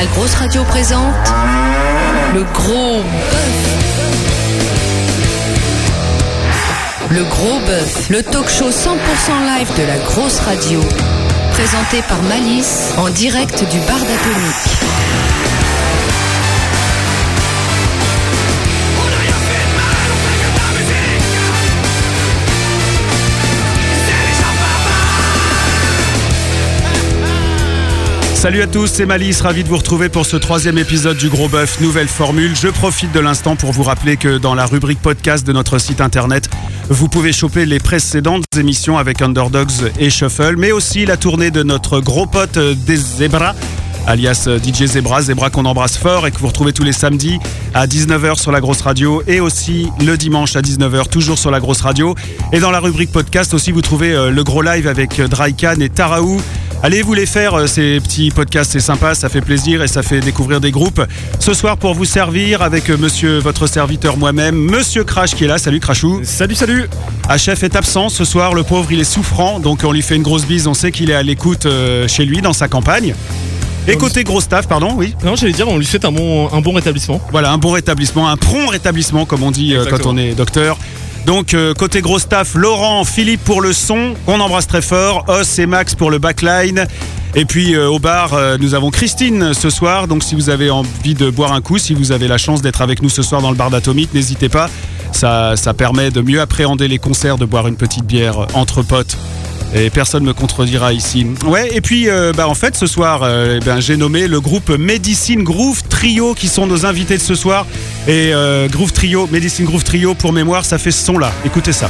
La grosse radio présente le gros bœuf. Le gros bœuf, le talk show 100% live de la grosse radio. Présenté par Malice en direct du bar d'Atomique. Salut à tous, c'est Malice, ravi de vous retrouver pour ce troisième épisode du Gros Bœuf, nouvelle formule. Je profite de l'instant pour vous rappeler que dans la rubrique podcast de notre site internet, vous pouvez choper les précédentes émissions avec Underdogs et Shuffle, mais aussi la tournée de notre gros pote euh, des Zebras alias euh, DJ Zebra, Zebra qu'on embrasse fort et que vous retrouvez tous les samedis à 19h sur la grosse radio et aussi le dimanche à 19h toujours sur la grosse radio. Et dans la rubrique podcast aussi vous trouvez euh, le gros live avec Drycan et Taraou. Allez vous les faire euh, ces petits podcasts, c'est sympa, ça fait plaisir et ça fait découvrir des groupes. Ce soir pour vous servir avec euh, monsieur votre serviteur moi-même, monsieur Crash qui est là. Salut Crashou. Salut, salut Chef est absent ce soir, le pauvre il est souffrant, donc on lui fait une grosse bise, on sait qu'il est à l'écoute euh, chez lui dans sa campagne. Et côté gros staff, pardon, oui. Non, j'allais dire, on lui souhaite un bon, un bon rétablissement. Voilà, un bon rétablissement, un prompt rétablissement, comme on dit euh, quand on est docteur. Donc, euh, côté gros staff, Laurent, Philippe pour le son, qu'on embrasse très fort, Os et Max pour le backline. Et puis euh, au bar, euh, nous avons Christine ce soir. Donc, si vous avez envie de boire un coup, si vous avez la chance d'être avec nous ce soir dans le bar d'Atomique, n'hésitez pas. Ça, ça permet de mieux appréhender les concerts, de boire une petite bière entre potes. Et personne me contredira ici. Ouais, et puis euh, bah, en fait ce soir, euh, eh ben, j'ai nommé le groupe Medicine Groove Trio qui sont nos invités de ce soir. Et euh, Groove Trio, Medicine Groove Trio pour mémoire, ça fait ce son là. Écoutez ça.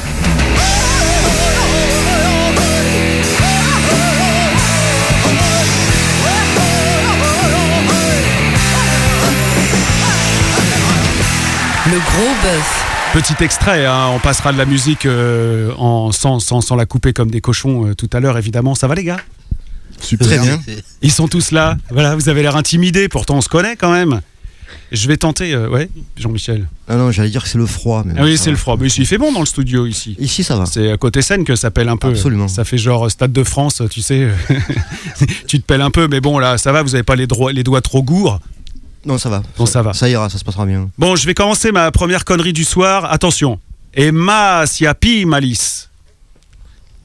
Petit extrait, hein, on passera de la musique euh, en, sans, sans, sans la couper comme des cochons euh, tout à l'heure évidemment. Ça va les gars? Très bien. Ils sont tous là. Voilà, vous avez l'air intimidés, pourtant on se connaît quand même. Je vais tenter, euh, ouais, Jean-Michel. Ah non, j'allais dire que c'est le froid. Mais Ah oui, c'est le froid. Mais il fait bon dans le studio ici. Ici, ça va. C'est à côté scène que ça pèle un peu. Absolument. Ça fait genre Stade de France, tu sais. tu te pèles un peu, mais bon, là, ça va, vous avez pas les, les doigts trop gourds. Non, ça va. Bon, ça va. Ça ira, ça se passera bien. Bon, je vais commencer ma première connerie du soir. Attention. Emma Siapi Malice.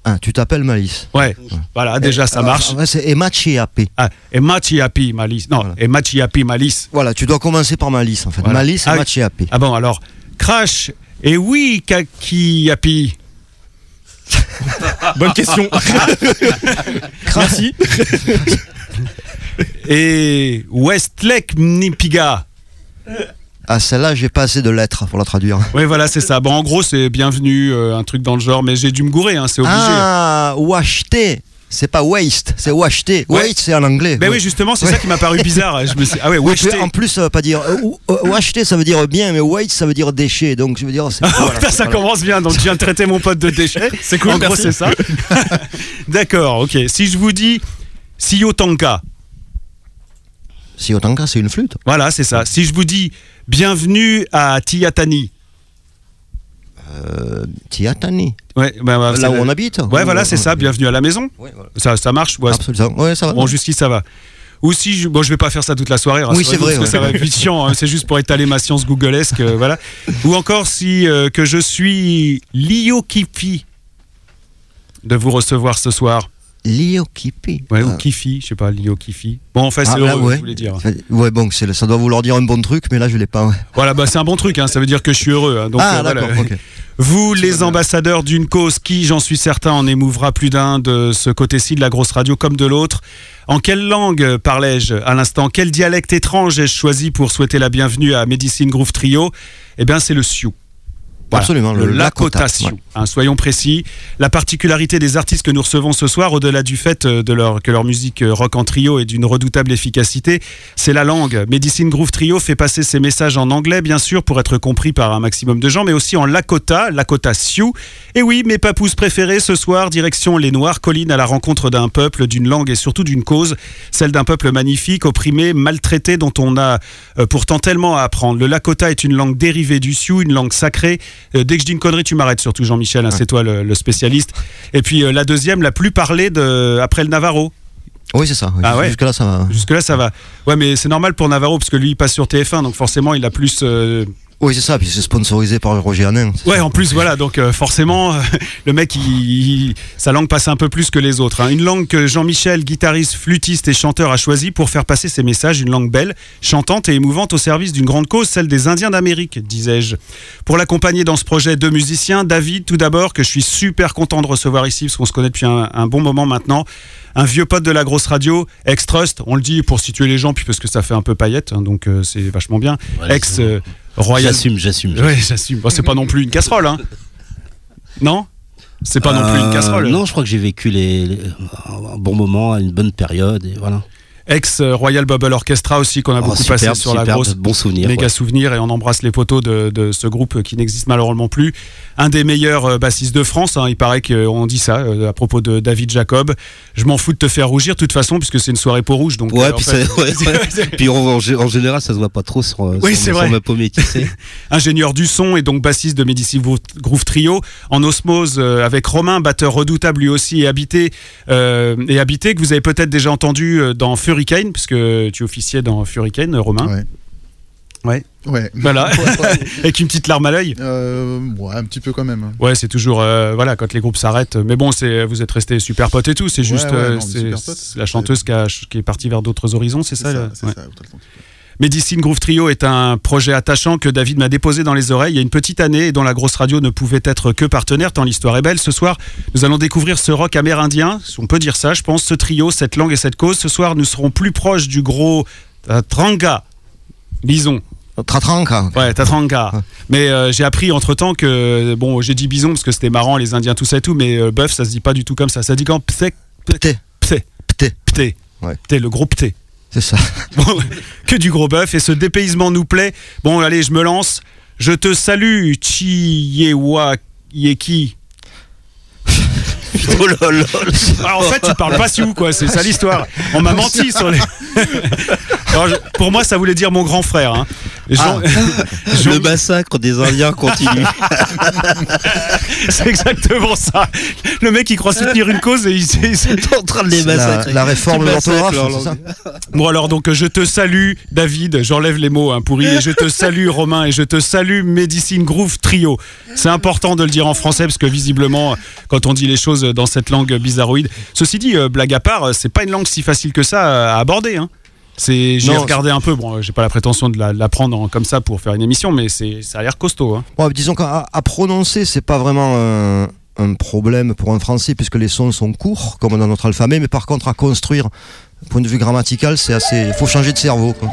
Ah, tu t'appelles Malice. Ouais, voilà, déjà ça marche. ouais, c'est Emma Chiapi. Ah, Emma Chiapi Malice. Non, Voilà. Emma Chiapi Malice. Voilà, tu dois commencer par Malice en fait. Voilà. Malice, Ah Emma. Chiapi. Ah bon, alors, Crash et oui, Kaki Yapi. Bonne question. Merci. Et Westlake Mnipiga. Ah, celle-là, j'ai pas assez de lettres pour la traduire. Oui, voilà, c'est ça. Bon, en gros, c'est bienvenue, euh, un truc dans le genre, mais j'ai dû me gourer, hein, c'est obligé. Ah, washté. C'est pas waste, c'est washté. Ouais. Waste, c'est en anglais. Ben oui, justement, c'est Ouais. ça qui m'a paru bizarre. Je me suis... Ah ouais, tu- en plus, ça veut pas dire. euh, euh, washté, ça veut dire bien, mais waste, ça veut dire déchet. Donc, je veux dire. Ah, voilà, putain, ça commence bien. Donc, je viens de traiter mon pote de déchet. C'est cool, En gros, c'est ça. D'accord, ok. Si je vous dis Siyotanka, Si autant cas, c'est une flûte. voilà, c'est ça. Si je vous dis bienvenue à Tiatani, Euh, Tiatani. ouais, ben, bah, Là où on habite. Ouais, voilà, c'est ça. Bienvenue à la maison. Ouais, voilà. Ça, ça marche. Ouais, Absolument. Ouais, ça va. Bon, jusqu'ici, ça va. Ou si je, bon, je vais pas faire ça toute la soirée. Oui, c'est vrai, parce que ouais. ça va être chiant. hein, c'est juste pour étaler ma science googlesque, euh, voilà. Ou encore si euh, que je suis Lio Kifi de vous recevoir ce soir. Lio Kipi. Ouais, ou Ah. Kifi, je sais pas, Lio Kifi. Bon, enfin, c'est Ah, heureux, ouais. je voulais dire. Ouais, bon, c'est- ça doit vouloir dire un bon truc, mais là, je l'ai pas. ouais. Voilà, bah, c'est un bon truc, hein, ça veut dire que je suis heureux. hein, donc, ah, euh, voilà. Vous, les ambassadeurs d'une cause qui, j'en suis certain, en émouvra plus d'un de ce côté-ci de la grosse radio comme de l'autre. En quelle langue parlais-je à l'instant? Quel dialecte étrange ai-je choisi pour souhaiter la bienvenue à Medicine Groove Trio? Eh bien, c'est le Sioux. Voilà, Absolument, le, Lakota, Sioux. ouais. Hein, soyons précis. La particularité des artistes que nous recevons ce soir, au-delà du fait euh, de leur, que leur musique euh, rock en trio est d'une redoutable efficacité, c'est la langue. Medicine Groove Trio fait passer ses messages en anglais, bien sûr, pour être compris par un maximum de gens, mais aussi en Lakota, Lakota Sioux. Et oui, mes papous préférés ce soir, direction les Noirs collines à la rencontre d'un peuple, d'une langue et surtout d'une cause, celle d'un peuple magnifique, opprimé, maltraité, dont on a euh, pourtant tellement à apprendre. Le Lakota est une langue dérivée du Sioux, une langue sacrée. Euh, dès que je dis une connerie, tu m'arrêtes surtout, Jean-Michel, hein, c'est toi le, le spécialiste. Et puis euh, la deuxième, la plus parlée de, après le Navarro. Oui, c'est ça. oui. Ah ouais. Jusque-là, ça va. Jusque-là, ça va. Ouais, mais c'est normal pour Navarro, parce que lui, il passe sur TF1, donc forcément, il a plus. euh, Oui, c'est ça. Puis c'est sponsorisé par Roger Hanin. Ouais, ça. en plus, voilà, donc euh, forcément, euh, le mec, il- il- sa langue passe un peu plus que les autres. hein. Une langue que Jean-Michel, guitariste, flûtiste et chanteur, a choisi pour faire passer ses messages, une langue belle, chantante et émouvante au service d'une grande cause, celle des Indiens d'Amérique, disais-je. Pour l'accompagner dans ce projet, deux musiciens, David, tout d'abord, que je suis super content de recevoir ici, parce qu'on se connaît depuis un, un bon moment maintenant. Un vieux pote de la grosse radio, ex-Trust, on le dit pour situer les gens, puis parce que ça fait un peu paillette, hein, donc euh, c'est vachement bien. Ex euh, Royal. J'assume, j'assume. Oui, j'assume. C'est pas non plus une casserole, hein Non? C'est pas non plus une Euh, casserole. Non, je crois que j'ai vécu les, les- un bon moment, une bonne période, et voilà. Ex Royal Bubble Orchestra aussi, qu'on a Oh, beaucoup superbe, passé sur la grosse. bon souvenir. Méga ouais. souvenir et on embrasse les poteaux de, de ce groupe qui n'existe malheureusement plus. Un des meilleurs euh, bassistes de France, hein, il paraît qu'on dit ça euh, à propos de David Jacob. Je m'en fous de te faire rougir de toute façon puisque c'est une soirée peau rouge. Donc, Ouais, euh, puis, fait, c'est- ouais, ouais. Puis en, en gé- en général, ça se voit pas trop sur, Oui, sur- c'est sur vrai. ma peau métissée. ingénieur du son et donc bassiste de Medici Groove- Trio, en osmose euh, avec Romain, batteur redoutable lui aussi et habité, euh, et habité que vous avez peut-être déjà entendu euh, dans Furricane, puisque tu officiais dans Furricane, euh, Romain. Ouais. Ouais. Ouais. Voilà, avec une petite larme à l'œil. Euh, ouais, un petit peu quand même. Ouais, c'est toujours euh, voilà quand les groupes s'arrêtent. Mais bon, c'est vous êtes restés super potes et tout. C'est juste Ouais, ouais, euh, non, c'est la chanteuse qui, a- qui est partie vers d'autres horizons, c'est ça. ça, ça. Medicine Groove Trio est un projet attachant que David m'a déposé dans les oreilles il y a une petite année et dont la grosse radio ne pouvait être que partenaire tant l'histoire est belle. Ce soir, nous allons découvrir ce rock amérindien, si on peut dire ça, je pense, ce trio, cette langue et cette cause. Ce soir, nous serons plus proches du gros euh, Tranga. Bison, Tratranca. ouais, Tatranga. Mais euh, j'ai appris entre temps que, bon, j'ai dit bison parce que c'était marrant, les Indiens, tout ça et tout, mais euh, bœuf, ça se dit pas du tout comme ça. Ça dit quand? Pté, Pté. pté, Pté. pté. Ouais. Pté, le gros pté. C'est ça. Bon, que du gros bœuf et ce dépaysement nous plaît. Bon, allez, je me lance. Je te salue, Chiyewa Yeki. oh là là. Alors, en fait, tu parles pas sioux, quoi. C'est ça l'histoire. On m'a menti sur les. Alors, je- pour moi, ça voulait dire mon grand frère. hein. Jean- Jean- Le massacre des Indiens continue. C'est exactement ça. Le mec, il croit soutenir une cause et il, s'est- il s'est- T'es en train de les C'est la, massacrer. la réforme de l'orthographe. Bon alors donc je te salue David, j'enlève les mots hein, pourris, et je te salue Romain et je te salue Medicine Groove Trio. C'est important de le dire en français parce que visiblement quand on dit les choses dans cette langue bizarroïde. Ceci dit, euh, blague à part, euh, c'est pas une langue si facile que ça euh, à aborder. Hein. C'est, j'ai Non, regardé un peu. Bon, euh, j'ai pas la prétention de la, de la prendre en- comme ça pour faire une émission, mais c'est, ça a l'air costaud. Hein. Bon, disons qu'à à prononcer, c'est pas vraiment un, un problème pour un français puisque les sons sont courts, comme dans notre alphabet, mais par contre, à construire, point de vue grammatical, c'est assez. Il faut changer de cerveau. Quoi.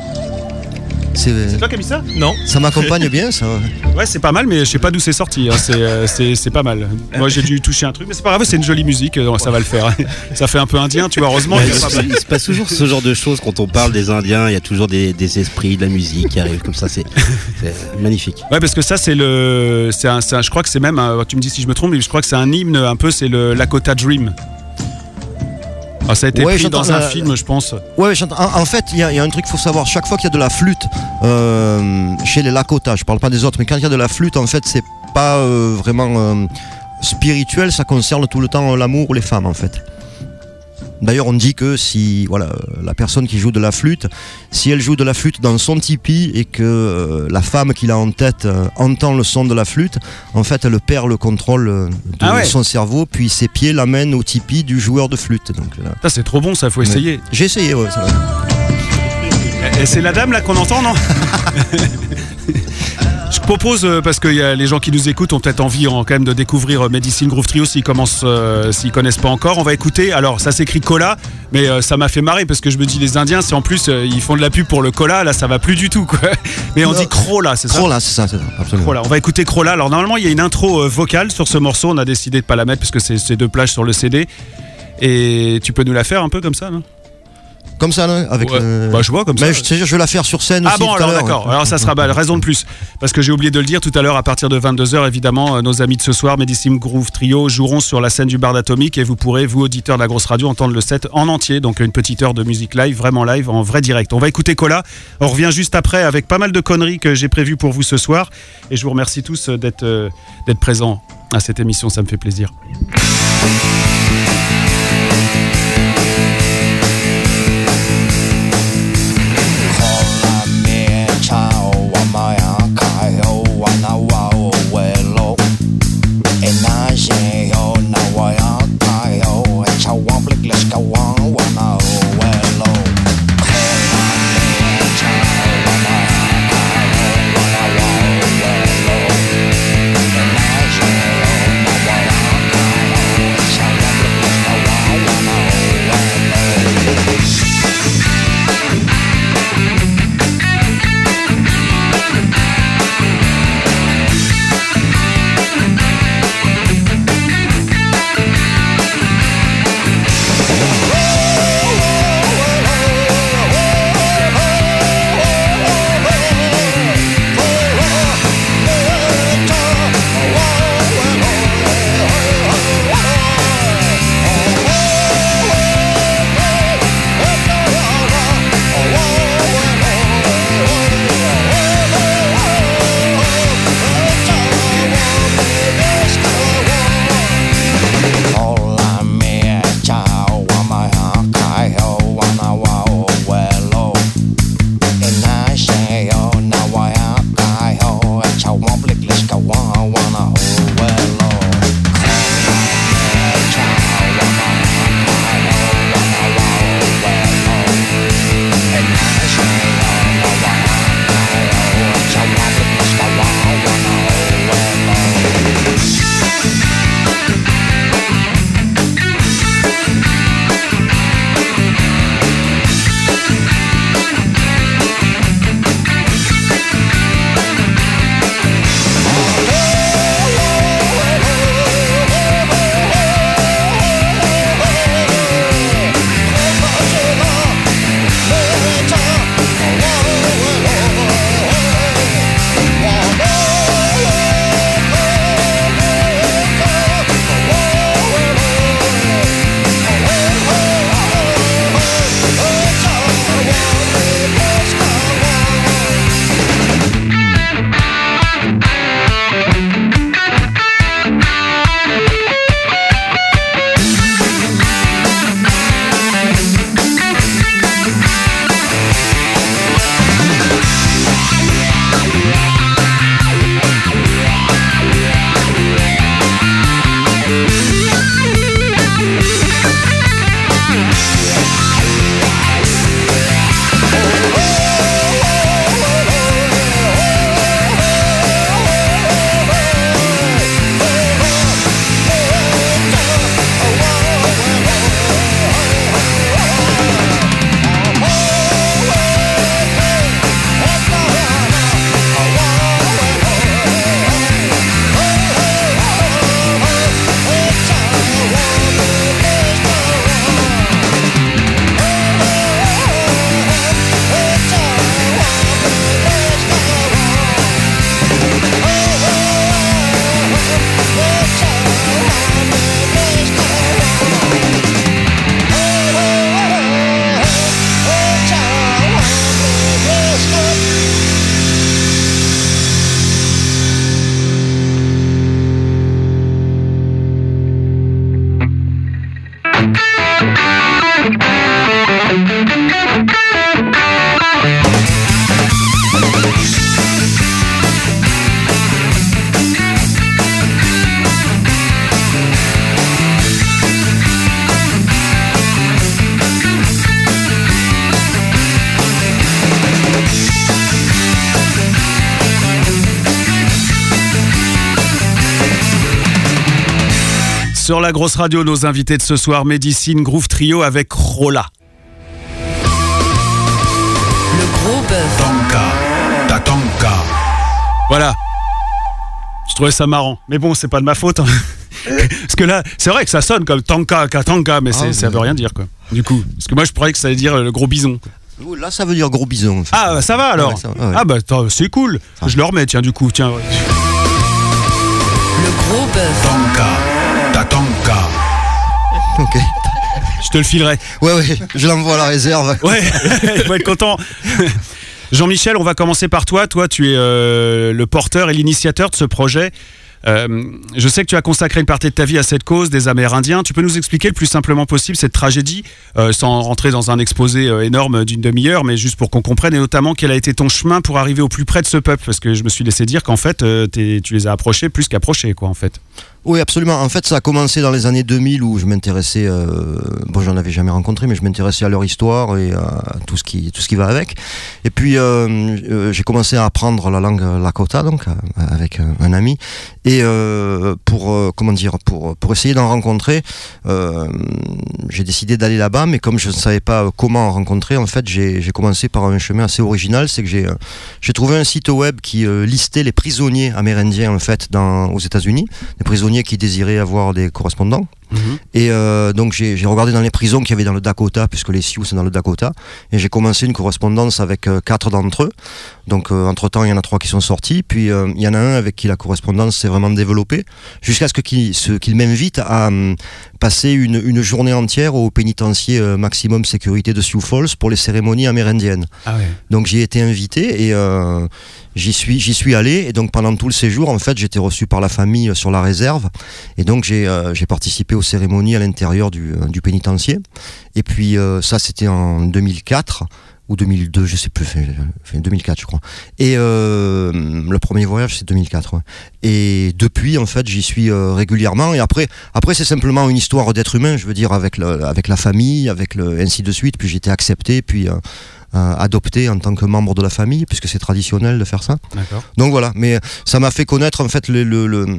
C'est- toi qui as mis ça Non. Ça m'accompagne bien, ça. Ouais, c'est pas mal, mais je sais pas d'où c'est sorti. hein. C'est, euh, c'est, c'est pas mal. Moi, j'ai dû toucher un truc, mais c'est pas grave. C'est une jolie musique, euh, ça va le faire. ça fait un peu indien, tu vois. Heureusement. Ouais, il, pas mal. il se passe toujours ce genre de choses quand on parle des Indiens. Il y a toujours des, des esprits, de la musique qui arrivent comme ça. C'est magnifique. Ouais, parce que ça, c'est le. C'est un, c'est un- je crois que c'est même. un- tu me dis si je me trompe, mais je crois que c'est un hymne un peu. C'est le Lakota Dream. Ah, ça a été Ouais, pris dans un la- film, je pense. Ouais, en, en fait, il y, a- il y a un truc qu'il faut savoir. Chaque fois qu'il y a de la flûte euh, chez les Lakota, je parle pas des autres, mais quand il y a de la flûte, en fait, c'est pas euh, vraiment euh, spirituel. Ça concerne tout le temps l'amour ou les femmes, en fait. D'ailleurs, on dit que si voilà, euh, la personne qui joue de la flûte, si elle joue de la flûte dans son tipi et que euh, la femme qu'il a en tête euh, entend le son de la flûte, en fait, elle perd le contrôle de Ah ouais. son cerveau, puis ses pieds l'amènent au tipi du joueur de flûte. Donc, Ça, c'est trop bon, ça, faut essayer. j'ai essayé, ouais, ça va. Et c'est la dame là qu'on entend, non Je propose, euh, parce que y a les gens qui nous écoutent ont peut-être envie en- quand même de découvrir euh, Medicine Groove Trio s'ils commencent, euh, s'ils connaissent pas encore. On va écouter. Alors, ça s'écrit cola, mais euh, ça m'a fait marrer parce que je me dis les Indiens, c'est en plus euh, ils font de la pub pour le cola, là ça va plus du tout quoi. Mais on dit crola, c'est ça Crola, c'est ça, c'est ça, absolument. Crola. On va écouter Crola. Alors normalement il y a une intro euh, vocale sur ce morceau. On a décidé de pas la mettre parce que c'est c'est deux plages sur le CD. Et tu peux nous la faire un peu comme ça, non? Comme ça, là, avec Ouais. le- Bah, je vois comme ça. Mais je, je vais la faire sur scène Ah aussi. bon, alors d'accord. Alors ça sera bah, raison de plus. Parce que j'ai oublié de le dire tout à l'heure, à partir de 22h, évidemment, euh, nos amis de ce soir, Medicine Groove Trio, joueront sur la scène du bar d'Atomique et vous pourrez, vous auditeurs de la grosse radio, entendre le set en entier. Donc une petite heure de musique live, vraiment live, en vrai direct. On va écouter Cola. On revient juste après avec pas mal de conneries que j'ai prévues pour vous ce soir. Et je vous remercie tous euh, d'être euh, d'être présents à cette émission, ça me fait plaisir. I oh now I am Sur la grosse radio, nos invités de ce soir, Médicine Groove Trio avec Rolla. Le gros bœuf. Tanka, ta tanka. Voilà. Je trouvais ça marrant. Mais bon, c'est pas de ma faute. hein. Parce que là, c'est vrai que ça sonne comme tanka, katanka, mais c'est- Ah, ça veut rien dire quoi. Du coup, parce que moi je croyais que ça allait dire euh, le gros bison. Là, ça veut dire gros bison. en fait. Ah, bah, ça va alors. Ouais, ça va, ouais. Ah bah c'est cool. Ça Je le remets, tiens, du coup, tiens. ouais. Le gros bœuf. Tanka, Ok. Je te le filerai. Ouais, ouais, je l'envoie à la réserve. Ouais, il va être content. Jean-Michel, on va commencer par toi. Toi, tu es euh, le porteur et l'initiateur de ce projet. Euh, je sais que tu as consacré une partie de ta vie à cette cause des Amérindiens. Tu peux nous expliquer le plus simplement possible cette tragédie, euh, sans rentrer dans un exposé euh, énorme d'une demi-heure, mais juste pour qu'on comprenne, et notamment quel a été ton chemin pour arriver au plus près de ce peuple, parce que je me suis laissé dire qu'en fait, euh, tu les as approchés plus qu'approchés, quoi, en fait. Oui, absolument. En fait, ça a commencé dans les années 2000 où je m'intéressais, euh, bon, j'en avais jamais rencontré, mais je m'intéressais à leur histoire et à tout ce qui, tout ce qui va avec. Et puis, euh, euh, j'ai commencé à apprendre la langue Lakota, donc, euh, avec un, ami. Et pour, comment dire, pour, pour essayer d'en rencontrer, j'ai décidé d'aller là-bas, mais comme je ne savais pas comment en rencontrer, en fait, j'ai commencé par un chemin assez original, c'est que j'ai j'ai trouvé un site web qui listait les prisonniers amérindiens, en fait, dans, aux États-Unis, des prisonniers qui désiraient avoir des correspondants. Et euh, donc j'ai regardé dans les prisons qu'il y avait dans le Dakota, puisque les Sioux c'est dans le Dakota, et j'ai commencé une correspondance avec euh, quatre d'entre eux. Donc euh, entre temps il y en a trois qui sont sortis, puis il y en a un avec qui la correspondance s'est vraiment développée, jusqu'à ce qu'il qu'il m'invite à passer une, une journée entière au pénitencier maximum sécurité de Sioux Falls pour les cérémonies amérindiennes. Ah ouais. Donc j'y ai été invité et j'y suis suis allé et donc pendant tout le séjour en fait j'étais reçu par la famille sur la réserve et donc j'ai j'ai participé aux cérémonies à l'intérieur du, euh, du pénitencier. Et puis euh, ça c'était en 2004 ou 2002 je sais plus enfin, enfin, 2004 je crois. Et euh, le premier voyage c'est 2004 ouais. et depuis en fait j'y suis euh, régulièrement. Et après après c'est simplement une histoire d'être humain je veux dire avec le, avec la famille avec le ainsi de suite. Puis j'ai été accepté puis euh, adopté en tant que membre de la famille, puisque c'est traditionnel de faire ça. Donc voilà, mais ça m'a fait connaître en fait le, le- le-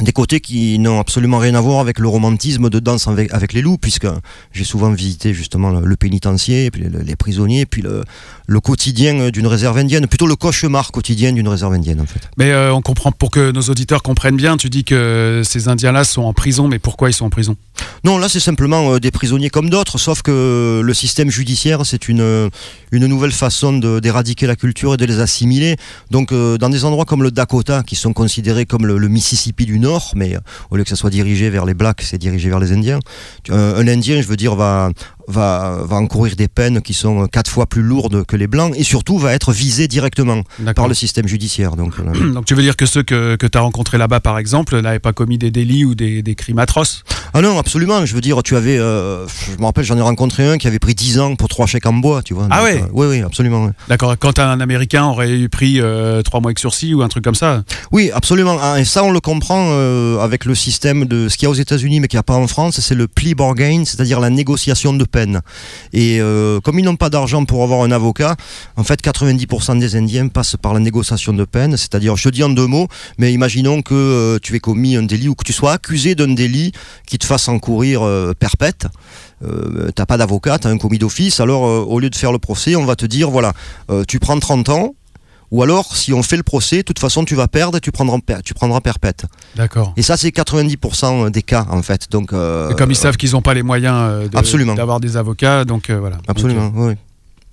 des côtés qui n'ont absolument rien à voir avec le romantisme de danse avec, avec les loups, puisque j'ai souvent visité justement le, le pénitencier, puis le- les prisonniers, puis le, le quotidien d'une réserve indienne, plutôt le cauchemar quotidien d'une réserve indienne en fait. Mais euh, on comprend, pour que nos auditeurs comprennent bien, tu dis que ces Indiens-là sont en prison, mais pourquoi ils sont en prison? Non, là c'est simplement euh, des prisonniers comme d'autres, sauf que le système judiciaire c'est une, une nouvelle façon d'éradiquer la culture et de les assimiler. Donc euh, dans des endroits comme le Dakota, qui sont considérés comme le, le Mississippi du Nord, mais euh, au lieu que ça soit dirigé vers les Blacks, c'est dirigé vers les Indiens. Un, un Indien, je veux dire, va, va, va encourir des peines qui sont quatre fois plus lourdes que les Blancs et surtout va être visé directement par le système judiciaire. Donc, euh, Donc tu veux dire que ceux que, que tu as rencontrés là-bas, par exemple, n'avaient pas commis des délits ou des, des crimes atroces? Ah non, absolument. Je veux dire, tu avais, euh, je me rappelle, j'en ai rencontré un qui avait pris 10 ans pour trois chèques en bois, tu vois. Ah Donc, ouais euh, Oui, oui, absolument. ouais. D'accord, quand un Américain aurait eu pris trois mois de sursis ou un truc comme ça? Oui, absolument. Ah, Et ça, on le comprend avec le système de ce qu'il y a aux États-Unis, mais qu'il n'y a pas en France, c'est le plea bargain, c'est-à-dire la négociation de Et euh, comme ils n'ont pas d'argent pour avoir un avocat, en fait, 90% des Indiens passent par la négociation de peine. C'est-à-dire, je dis en deux mots, mais imaginons que euh, tu aies commis un délit ou que tu sois accusé d'un délit qui te fasse encourir euh, perpète. Euh, t'as pas d'avocat, t'as un commis d'office, alors au lieu de faire le procès, on va te dire voilà, tu prends 30 ans, ou alors si on fait le procès, de toute façon tu vas perdre et tu prendras, per- tu prendras perpète. D'accord. Et ça c'est 90% des cas en fait. Donc, euh, Et comme ils savent qu'ils n'ont pas les moyens euh, de- d'avoir des avocats, donc euh, voilà. Absolument, Donc, oui.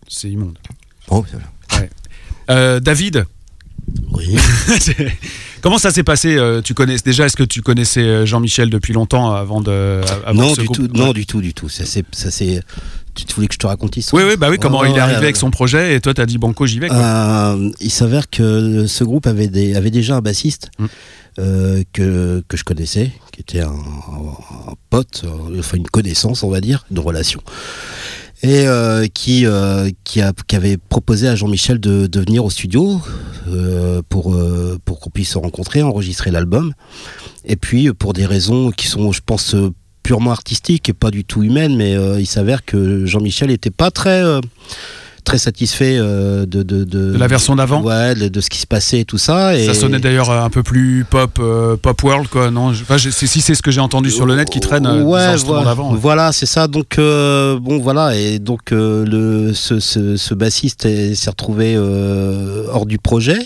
c'est immonde. Oh, c'est- Euh, David, Oui. comment ça s'est passé Tu connais déjà Est-ce que tu connaissais Jean-Michel depuis longtemps avant de avant non, ce du tout, non, du tout, du tout. Ça, c'est, ça, c'est. Tu voulais que je te raconte l'histoire Oui, oui, bah oui. Comment il est arrivé ouais. avec son projet et toi t'as dit banco, j'y vais. Quoi. Euh, il s'avère que ce groupe avait, des, avait déjà un bassiste Mm. euh, que, que je connaissais, qui était un, un pote, euh, enfin une connaissance, on va dire, de relation. Et euh, qui, euh, qui, a, qui avait proposé à Jean-Michel de, de venir au studio euh, pour, euh, pour qu'on puisse se rencontrer, enregistrer l'album. Et puis, pour des raisons qui sont, je pense, euh, purement artistiques et pas du tout humaines, mais euh, il s'avère que Jean-Michel était pas très. euh, très satisfait euh, de, de, De la version d'avant Ouais, de, de ce qui se passait et tout ça. Et Ça sonnait d'ailleurs un peu plus pop, euh, pop world, quoi, non? Enfin, si c'est ce que j'ai entendu sur le net qui traîne ouais, voilà, ouais. voilà, c'est ça. Donc euh, bon, voilà, et donc euh, le ce, ce, ce bassiste est- s'est retrouvé hors du projet.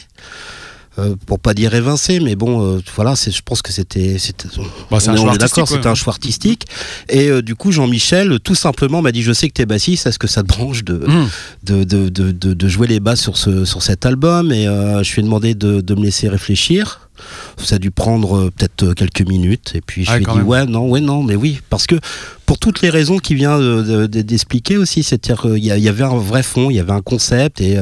Euh, pour pas dire évincé, mais bon, euh, voilà, je pense que c'était, c'était Bah, c'est on un est- d'accord, artistique, c'était un choix artistique. Et euh, du coup, Jean-Michel, tout simplement, m'a dit, je sais que t'es bassiste, est-ce que ça te branche de, de, de, de, de, de jouer les basses sur, ce, sur cet album? Et je lui ai demandé de, de me laisser réfléchir. Ça a dû prendre peut-être quelques minutes. Et puis je Ah, lui ai dit, même. ouais, non, ouais, non, mais oui. Parce que pour toutes les raisons qu'il vient de- de- de- d'expliquer aussi, c'est-à-dire qu'il y, y avait un vrai fond, il y avait un concept. Et,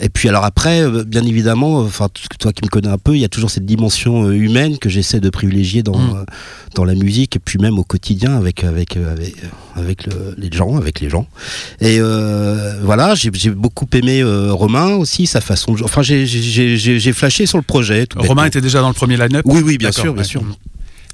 et puis alors après, euh, bien évidemment, euh, enfin toi qui me connais un peu, il y a toujours cette dimension euh, humaine que j'essaie de privilégier dans, Mm. dans la musique et puis même au quotidien avec avec avec, avec le- les gens, avec les gens. Et euh, voilà, j'ai beaucoup aimé euh, Romain aussi, sa façon de jouer. Enfin, j'ai- flashé sur le projet. Romain était déjà dans le premier line-up Oui, oui, bien sûr, bien ouais. sûr.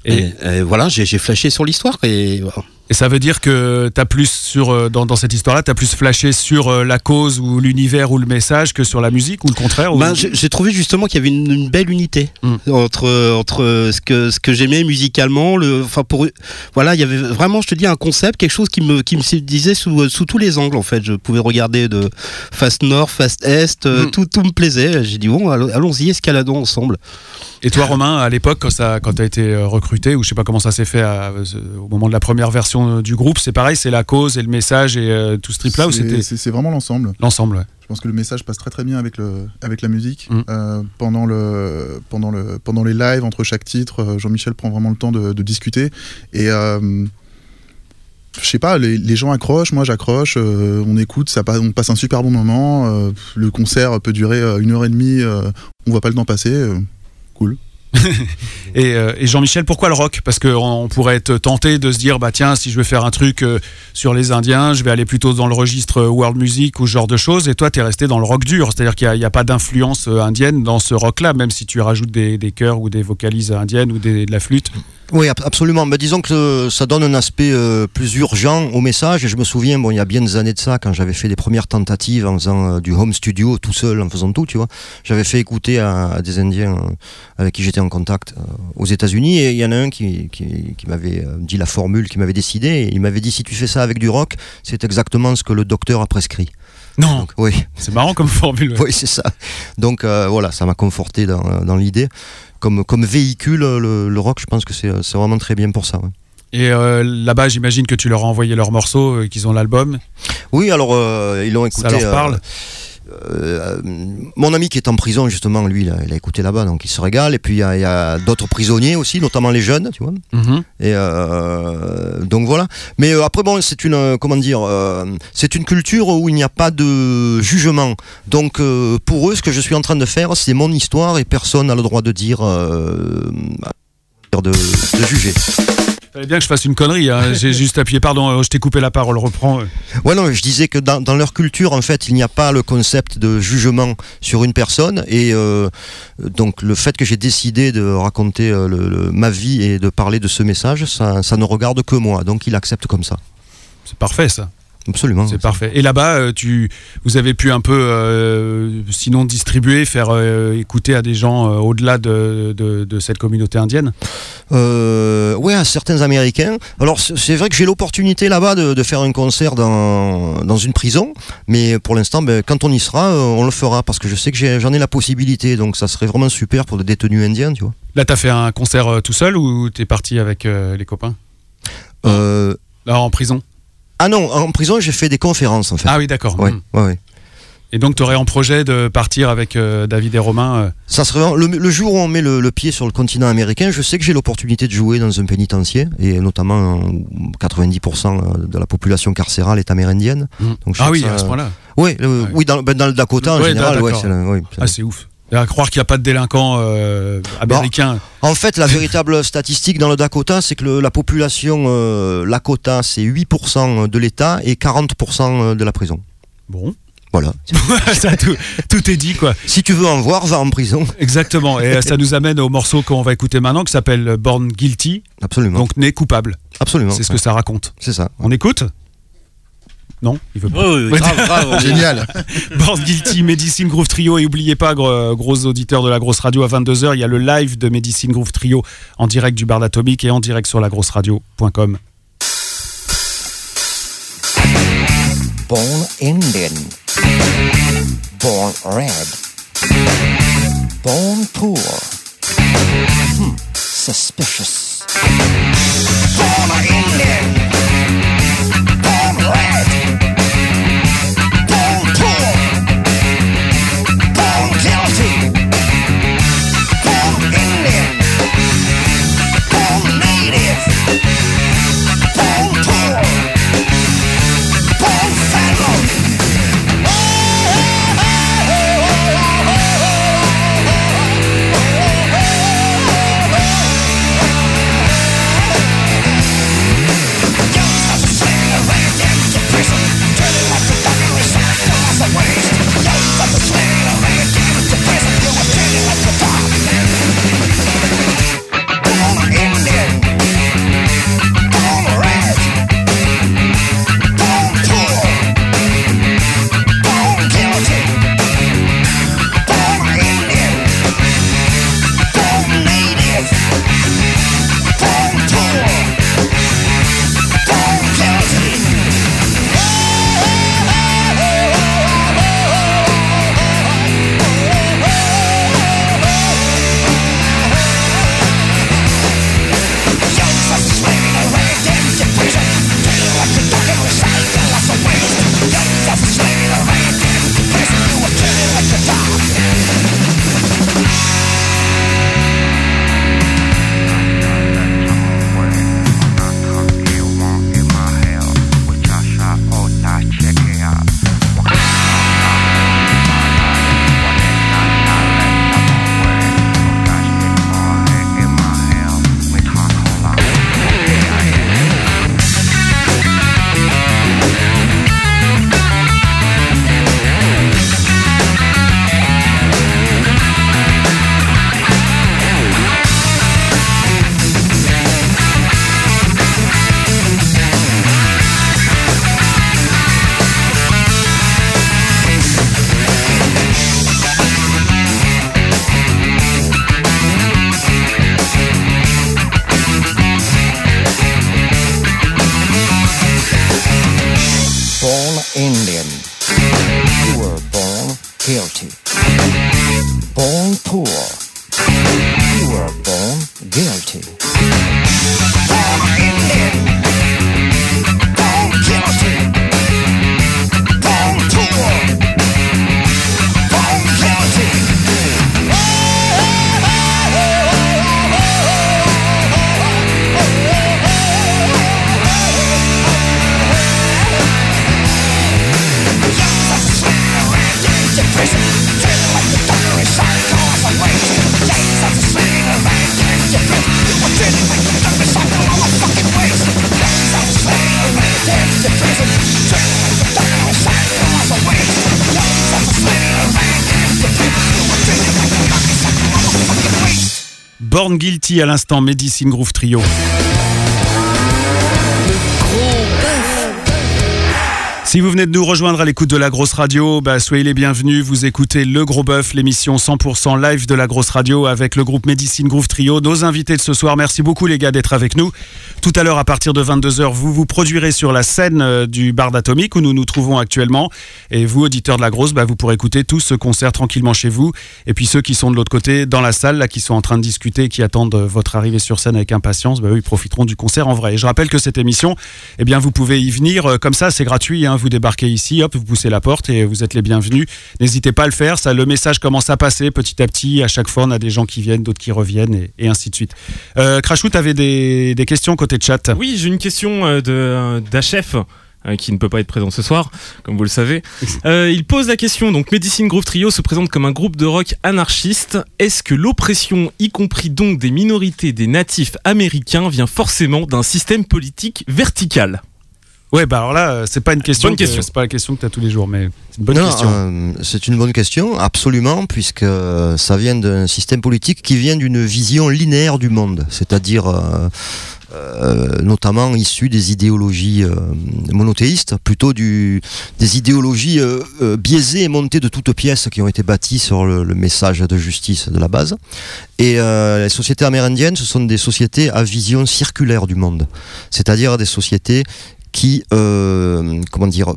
Et, Et, et voilà, j'ai j'ai flashé sur l'histoire et voilà. Et ça veut dire que t'as plus sur euh, dans, dans cette histoire-là, t'as plus flashé sur euh, la cause ou l'univers ou le message que sur la musique ou le contraire ou- Ben, j'ai trouvé justement qu'il y avait une, une belle unité Mm. entre entre ce que ce que j'aimais musicalement, le enfin pour voilà, il y avait vraiment, je te dis, un concept, quelque chose qui me qui me disait sous sous tous les angles en fait. Je pouvais regarder de face nord, face est, euh, Mm. tout tout me plaisait. J'ai dit bon, allons- allons-y, escaladons ensemble. Et toi, Romain, à l'époque, quand ça, quand t'as été euh, recruté, ou je sais pas comment ça s'est fait à- euh, au moment de la première version euh, du groupe, c'est pareil, c'est la cause et le message et euh, tout ce trip-là, C'est- c'était C'est c'est vraiment l'ensemble. l'ensemble ouais. Je pense que le message passe très très bien avec, le, avec la musique. Mm. Euh, pendant, le, pendant, le, pendant les lives, entre chaque titre, Jean-Michel prend vraiment le temps de, de discuter. Et je sais pas, les, les gens accrochent, moi j'accroche, euh, on écoute, ça, pa- on passe un super bon moment. euh, le concert peut durer une heure et demie, euh, on voit pas le temps passer. cool. Et, euh, et Jean-Michel, pourquoi le rock? Parce qu'on pourrait être tenté de se dire, bah tiens, si je veux faire un truc euh, sur les Indiens, je vais aller plutôt dans le registre euh, world music ou ce genre de choses. Et toi, tu es resté dans le rock dur, c'est-à-dire qu'il n'y a, pas d'influence indienne dans ce rock-là, même si tu rajoutes des, des chœurs ou des vocalises indiennes ou des- de la flûte. Oui, ab- absolument. Mais disons que euh, ça donne un aspect euh, plus urgent au message. Et je me souviens, bon, il y a bien des années de ça, quand j'avais fait les premières tentatives en faisant euh, du home studio tout seul, en faisant tout, tu vois. J'avais fait écouter à, à des Indiens avec qui j'étais en contact euh, aux États-Unis. Et il y en a un qui, qui, qui m'avait dit la formule, qui m'avait décidé. Et il m'avait dit si tu fais ça avec du rock, c'est exactement ce que le docteur a prescrit. Non, Donc, oui. c'est marrant comme formule. ouais. Oui, c'est ça. Donc euh, voilà, ça m'a conforté dans, dans l'idée. Comme, comme véhicule, le, le rock, je pense que c'est vraiment très bien pour ça. ouais. Et euh, là-bas, j'imagine que tu leur as envoyé leurs morceaux, euh, qu'ils ont l'album. Oui, alors euh, ils l'ont écouté. Ça leur parle euh, mon ami qui est en prison, justement, lui, il a, il a écouté là-bas, donc il se régale. Et puis il y a, d'autres prisonniers aussi, notamment les jeunes, tu vois. Mhm. Et euh, donc voilà. Mais euh, après bon, c'est une comment dire, c'est une culture où il n'y a pas de jugement. Donc pour eux, ce que je suis en train de faire, c'est mon histoire et personne n'a le droit de dire de, de juger. Fallait bien que je fasse une connerie. hein. J'ai juste appuyé, pardon, euh, je t'ai coupé la parole, reprends. euh. Ouais, non, je disais que dans, dans leur culture, en fait, il n'y a pas le concept de jugement sur une personne. Et euh, donc, le fait que j'ai décidé de raconter le- le- ma vie et de parler de ce message, ça, ça ne regarde que moi. Donc, il accepte comme ça. C'est parfait ça. Absolument. C'est parfait. Et là-bas, euh, tu, vous avez pu un peu, euh, sinon distribuer, faire euh, écouter à des gens euh, au-delà de, de- de cette communauté indienne? Ouais, à certains Américains. Alors, c'est vrai que j'ai l'opportunité là-bas de, de faire un concert dans, dans une prison. Mais pour l'instant, ben, quand on y sera, on le fera. Parce que je sais que j'ai- j'en ai, la possibilité. Donc, ça serait vraiment super pour des détenus indiens, tu vois. Là, t'as fait un concert tout seul ou t'es parti avec les copains? Là, en prison? Ah non, en prison, j'ai fait des conférences, en fait. Ah oui, d'accord. Ouais, Hmm. ouais, ouais. Et donc, t'aurais en projet de partir avec euh, David et Romain euh, Ça serait vraiment- le, le jour où on met le, le pied sur le continent américain, je sais que j'ai l'opportunité de jouer dans un pénitencier et notamment euh, 90% de la population carcérale est amérindienne. Donc, je Ah oui, ça- à ce point-là. Oui, euh, oui dans, ben, dans le Dakota en général. c'est Ah, c'est ouf. À croire qu'il n'y a pas de délinquants euh, américains. En fait, la véritable statistique dans le Dakota, c'est que le- la population euh, Lakota, c'est 8% de l'État et 40% de la prison. Bon. Voilà. Ça, tout, tout est dit, quoi. Si tu veux en voir, va en prison. Exactement. Et euh, ça nous amène au morceau qu'on va écouter maintenant, qui s'appelle Born Guilty, Absolument. donc né coupable. Absolument. C'est ce que ça raconte. C'est ça. On écoute? Non, il veut pas. Oui, oui, oui, grave, grave. Génial. Born Guilty, Medicine Groove Trio. Et oubliez pas, gros, gros auditeurs de la grosse radio, à 22h, il y a le live de Medicine Groove Trio en direct du bar d'Atomique et en direct sur lagrosseradio.com. Born Indian. Born red. Born poor. Hmm, suspicious. Born Indian. Born Guilty à l'instant, Medicine Groove Trio. Si vous venez de nous rejoindre à l'écoute de la grosse radio, bah, soyez les bienvenus. Vous écoutez Le Gros Bœuf, l'émission 100% live de la grosse radio avec le groupe Medicine Groove Trio. Nos invités de ce soir, merci beaucoup les gars d'être avec nous. Tout à l'heure, à partir de 22h, vous vous produirez sur la scène euh, du bar d'Atomique où nous nous trouvons actuellement. Et vous, auditeurs de la grosse, bah, vous pourrez écouter tout ce concert tranquillement chez vous. Et puis ceux qui sont de l'autre côté, dans la salle, là, qui sont en train de discuter, qui attendent euh, votre arrivée sur scène avec impatience, bah, eux, ils profiteront du concert en vrai. Et je rappelle que cette émission, eh bien, vous pouvez y venir euh, comme ça, c'est gratuit. Hein, vous débarquez ici, hop, vous poussez la porte et vous êtes les bienvenus. N'hésitez pas à le faire. Ça, le message commence à passer petit à petit. À chaque fois, on a des gens qui viennent, d'autres qui reviennent et, et ainsi de suite. Euh, Crashou, tu avais des, des questions côté chat. Oui, j'ai une question euh, de d'Achef euh, qui ne peut pas être présent ce soir, comme vous le savez. Euh, il pose la question, donc Medicine Groove Trio se présente comme un groupe de rock anarchiste. Est-ce que l'oppression, y compris donc des minorités des natifs américains, vient forcément d'un système politique vertical? Ouais, bah alors là, euh, c'est pas une question. Bonne que-. C'est pas la question que tu as tous les jours, mais c'est une bonne Non, question. euh, c'est une bonne question, absolument, puisque ça vient d'un système politique qui vient d'une vision linéaire du monde, c'est-à-dire euh, euh, notamment issus des idéologies euh, monothéistes, plutôt du, des idéologies euh, euh, biaisées et montées de toutes pièces qui ont été bâties sur le, le message de justice de la base. Et euh, les sociétés amérindiennes, ce sont des sociétés à vision circulaire du monde, c'est-à-dire des sociétés qui, euh, comment dire,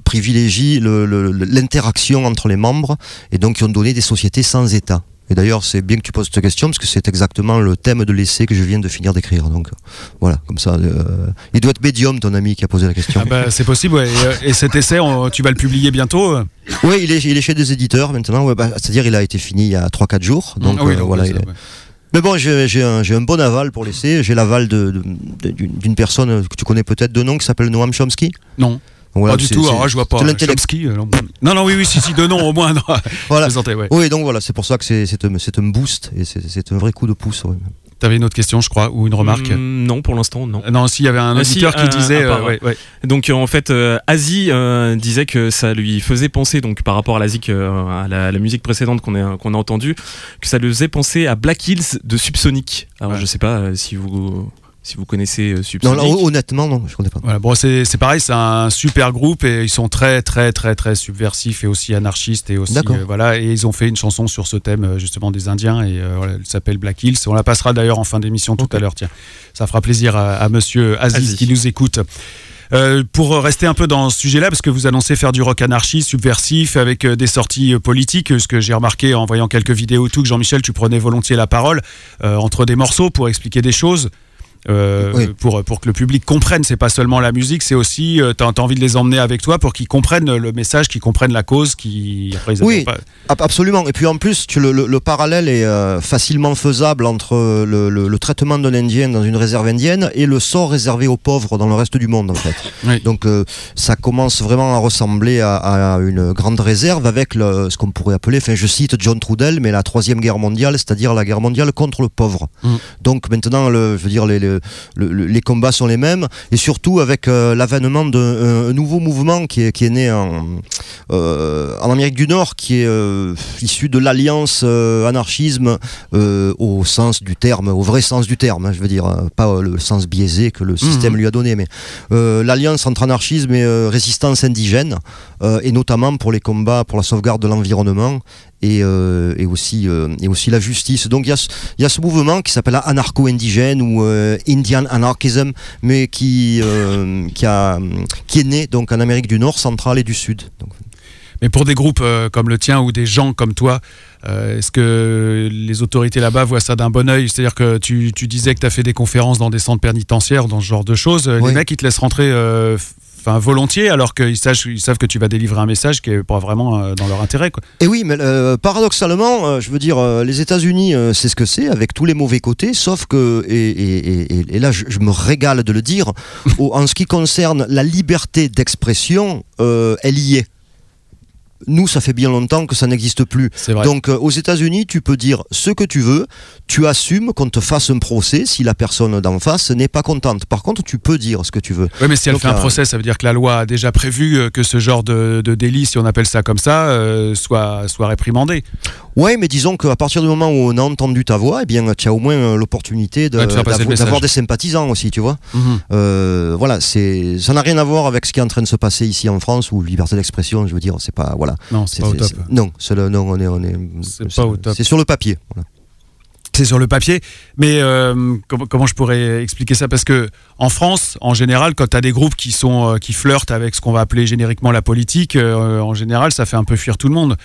le- le- l'interaction entre les membres et donc qui ont donné des sociétés sans État. Et d'ailleurs, c'est bien que tu poses cette question parce que c'est exactement le thème de l'essai que je viens de finir d'écrire. Donc voilà, comme ça. euh, il doit être médium, ton ami qui a posé la question. Ah bah, c'est possible, ouais. Et, euh, et cet essai, on- tu vas le publier bientôt euh? Oui, il est, il est chez des éditeurs maintenant. ouais, bah, C'est-à-dire, il a été fini il y a 3-4 jours. Donc Ah oui, euh, voilà. ouais, il ça, est- ouais. Mais bon, j'ai un, j'ai un bon aval pour l'essai. J'ai l'aval d'une personne que tu connais peut-être de nom qui s'appelle Noam Chomsky. Non, Voilà, pas du tout. Alors, je vois pas. Chomsky, non. non, oui, oui, si, si, de nom au moins. non. Voilà. Ouais. Oui, donc voilà, c'est pour ça que c'est un, boost et c'est c'est un vrai coup de pouce. ouais. T'avais une autre question, je crois, ou une remarque Mm, Non, pour l'instant, non. Non, s'il y avait un Ah, si, auditeur qui disait. part, euh, ouais, ouais. Donc euh, en fait, euh, Asie disait que ça lui faisait penser, donc par rapport à l'Asie, à la, la musique précédente qu'on a, qu'on a entendue, que ça lui faisait penser à Black Hills de Subsonic. Alors Ouais. je sais pas si vous si vous connaissez euh, Non, Subsonic. là, honnêtement, non, je connais pas. Voilà, bon, c'est c'est pareil, c'est un super groupe et ils sont très, très, très, très subversifs et aussi anarchistes et aussi. D'accord. euh, voilà, et ils ont fait une chanson sur ce thème euh, justement des Indiens et euh, voilà, elle s'appelle Black Hills. On la passera d'ailleurs en fin d'émission tout à l'heure. Tiens, ça fera plaisir à, à Monsieur Aziz, Aziz. qui nous écoute. Euh, pour rester un peu dans ce sujet-là, parce que vous annoncez faire du rock anarchiste, subversif, avec euh, des sorties euh, politiques, ce que j'ai remarqué en voyant quelques vidéos tout, que Jean-Michel, tu prenais volontiers la parole euh, entre des morceaux pour expliquer des choses. Euh, Oui. pour, pour que le public comprenne, c'est pas seulement la musique, c'est aussi, euh, t'as as envie de les emmener avec toi pour qu'ils comprennent le message, qu'ils comprennent la cause, qui Oui. pas. Absolument. Et puis en plus, tu- le, le- le parallèle est euh, facilement faisable entre le, traitement d'un Indien dans une réserve indienne et le sort réservé aux pauvres dans le reste du monde, en fait. Oui. Donc euh, ça commence vraiment à ressembler à, à une grande réserve avec ce qu'on pourrait appeler, enfin je cite John Trudel, mais la troisième guerre mondiale, c'est-à-dire la guerre mondiale contre le pauvre. Mm. Donc maintenant, je veux dire, les, les, le- le- les combats sont les mêmes. Et surtout avec euh, l'avènement d'un un nouveau mouvement qui est, qui est né en, euh, en Amérique du Nord, qui est euh, issu de l'alliance euh, anarchisme euh, au sens du terme, au vrai sens du terme, hein, je veux dire, euh, pas euh, le sens biaisé que le système lui a donné, mais euh, l'alliance entre anarchisme et euh, résistance indigène, euh, et notamment pour les combats pour la sauvegarde de l'environnement et, euh, et, aussi, euh, et aussi la justice. Donc il y a, ce- il y a ce mouvement qui s'appelle anarcho-indigène ou euh, Indian anarchism, mais qui, qui, a, qui est né donc en Amérique du Nord, centrale et du Sud. Donc, Mais pour des groupes comme le tien ou des gens comme toi, est-ce que les autorités là-bas voient ça d'un bon oeil? C'est-à-dire que tu, tu disais que tu as fait des conférences dans des centres pénitentiaires, dans ce genre de choses. Les mecs, ils te laissent rentrer enfin, volontiers alors qu'ils savent, ils savent que tu vas délivrer un message qui est pas vraiment euh, dans leur intérêt. Quoi. Et oui, mais euh, paradoxalement, euh, je veux dire, euh, les États-Unis, c'est ce que c'est, avec tous les mauvais côtés, sauf que, et, et- et- et là je, je me régale de le dire, en ce qui concerne la liberté d'expression, elle y est. Nous, ça fait bien longtemps que ça n'existe plus. Donc euh, aux États-Unis, tu peux dire ce que tu veux, tu assumes qu'on te fasse un procès si la personne d'en face n'est pas contente. Par contre, tu peux dire ce que tu veux. Oui, mais si elle Donc, fait un là- procès, ça veut dire que la loi a déjà prévu euh, que ce genre de, de délit, si on appelle ça comme ça, euh, soit, soit réprimandé. Ouais, mais disons qu'à partir du moment où on a entendu ta voix, eh bien, tu as au moins euh, l'opportunité de d'avoir des sympathisants aussi, tu vois. Euh, voilà, c'est, ça n'a rien à voir avec ce qui est en train de se passer ici en France où liberté d'expression, je veux dire, c'est pas, voilà. Non, c'est pas au top. non, c'est le, non, on est, on est, C'est pas au top. C'est sur le papier. voilà. C'est sur le papier, mais euh, comment, comment je pourrais expliquer ça? Parce que en France, en général, quand tu as des groupes qui sont euh, qui flirtent avec ce qu'on va appeler génériquement la politique, euh, en général, ça fait un peu fuir tout le monde.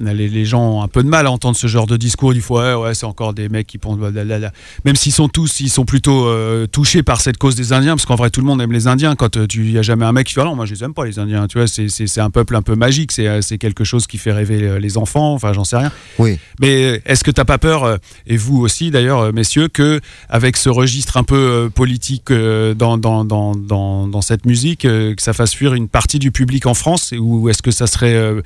Les, les gens ont un peu de mal à entendre ce genre de discours. Du fois, ouais, ouais, c'est encore des mecs qui pensent, blablabla. même s'ils sont tous, ils sont plutôt touchés par cette cause des Indiens, parce qu'en vrai, tout le monde aime les Indiens. Quand tu y a jamais un mec qui fait, ah non, moi je les aime pas les Indiens. Tu vois, c'est- un peuple un peu magique. C'est quelque chose qui fait rêver les enfants. Enfin, j'en sais rien. Oui. Mais est-ce que t'as pas peur, et vous aussi d'ailleurs, euh, messieurs, que avec ce registre un peu euh, politique euh, dans, dans, dans, dans, cette musique, que ça fasse fuir une partie du public en France Ou est-ce que ça serait...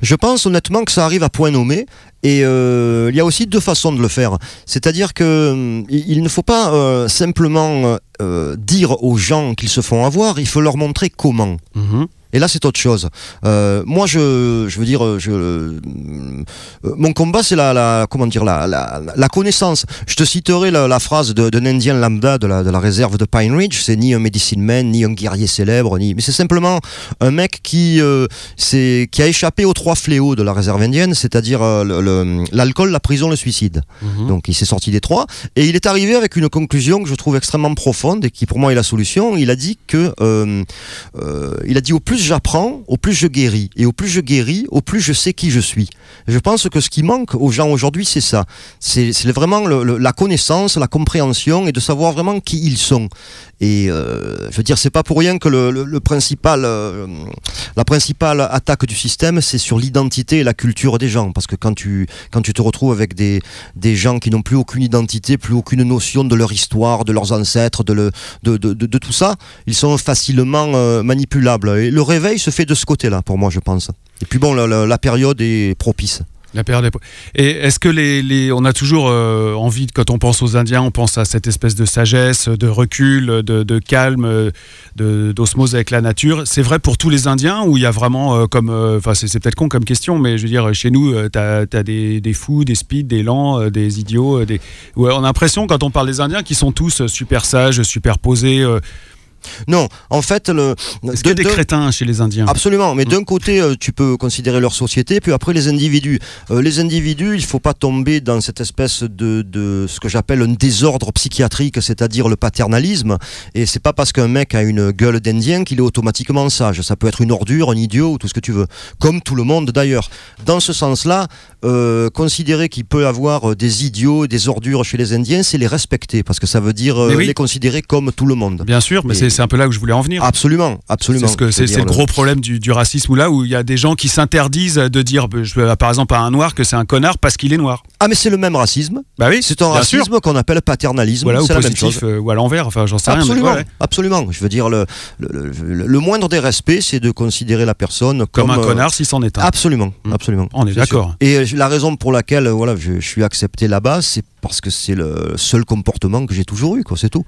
Je pense honnêtement que ça arrive à point nommé. Et euh, il y a aussi deux façons de le faire. C'est-à-dire que hum, il ne faut pas euh, simplement euh, dire aux gens qu'ils se font avoir, il faut leur montrer comment. Et Et là, c'est autre chose. Euh, moi, je, je veux dire, euh, je, euh, mon combat, c'est la, la, comment dire, la, la, la connaissance. Je te citerai la, la phrase de- d'un Indien lambda de la, de la réserve de Pine Ridge. C'est ni un medicine man, ni un guerrier célèbre, ni, mais c'est simplement un mec qui, euh, qui a échappé aux trois fléaux de la réserve indienne, c'est-à-dire euh, l'alcool, la prison, le suicide. Donc, il s'est sorti des trois et il est arrivé avec une conclusion que je trouve extrêmement profonde et qui, pour moi, est la solution. Il a dit que, il a dit au plus j'apprends, au plus je guéris. Et au plus je guéris, au plus je sais qui je suis. Je pense que ce qui manque aux gens aujourd'hui, c'est ça. C'est vraiment la connaissance, la compréhension et de savoir vraiment qui ils sont. Et euh, je veux dire, c'est pas pour rien que le, principal, euh, la principale attaque du système, c'est sur l'identité et la culture des gens. Parce que quand tu, quand tu te retrouves avec des, des gens qui n'ont plus aucune identité, plus aucune notion de leur histoire, de leurs ancêtres, de, de, de- de tout ça, ils sont facilement euh, manipulables. Et le réveil se fait de ce côté-là, pour moi, je pense. Et puis bon, la, période est propice. La période est- Et est-ce que les, on a toujours euh, envie, quand on pense aux Indiens, on pense à cette espèce de sagesse, de recul, de, de calme, d'osmose avec la nature. C'est vrai pour tous les Indiens ou il y a vraiment euh, comme, euh, enfin c'est peut-être con comme question, mais je veux dire chez nous, tu as, des, fous, des speeds, des lents, des idiots. Ouais, on a l'impression quand on parle des Indiens qu'ils sont tous super sages, super posés. Non, en fait, le, Est-ce qu'il y a de- des de- crétins chez les Indiens Absolument, mais Mm. d'un côté, euh, tu peux considérer leur société, puis après les individus. Euh, les individus, il faut pas tomber dans cette espèce de, de ce que j'appelle un désordre psychiatrique, c'est-à-dire le paternalisme. Et c'est pas parce qu'un mec a une gueule d'Indien qu'il est automatiquement sage. Ça peut être une ordure, un idiot ou tout ce que tu veux, comme tout le monde d'ailleurs. Dans ce sens-là, euh, considérer qu'il peut avoir des idiots, des ordures chez les Indiens, c'est les respecter, parce que ça veut dire euh, oui. les considérer comme tout le monde. Bien sûr, mais c'est c'est un peu là où je voulais en venir. Absolument, absolument. C'est ce que- c'est le gros problème du, du racisme où là où il y a des gens qui s'interdisent de dire, bah, je- par exemple, à un noir que c'est un connard parce qu'il est noir. Ah, mais c'est le même racisme. Bah oui, C'est un racisme qu'on appelle paternalisme. Voilà, ou c'est la même chose. euh, ou à l'envers, enfin j'en sais rien. mais Absolument, ouais, absolument. Je veux dire, le, le, le- le moindre des respects, c'est de considérer la personne Comme, comme, un euh, connard si c'en est un. Absolument, Mm. absolument. On est d'accord. Et euh, la raison pour laquelle euh, voilà, je, je suis accepté là-bas, c'est parce que c'est le seul comportement que j'ai toujours eu, quoi. C'est tout.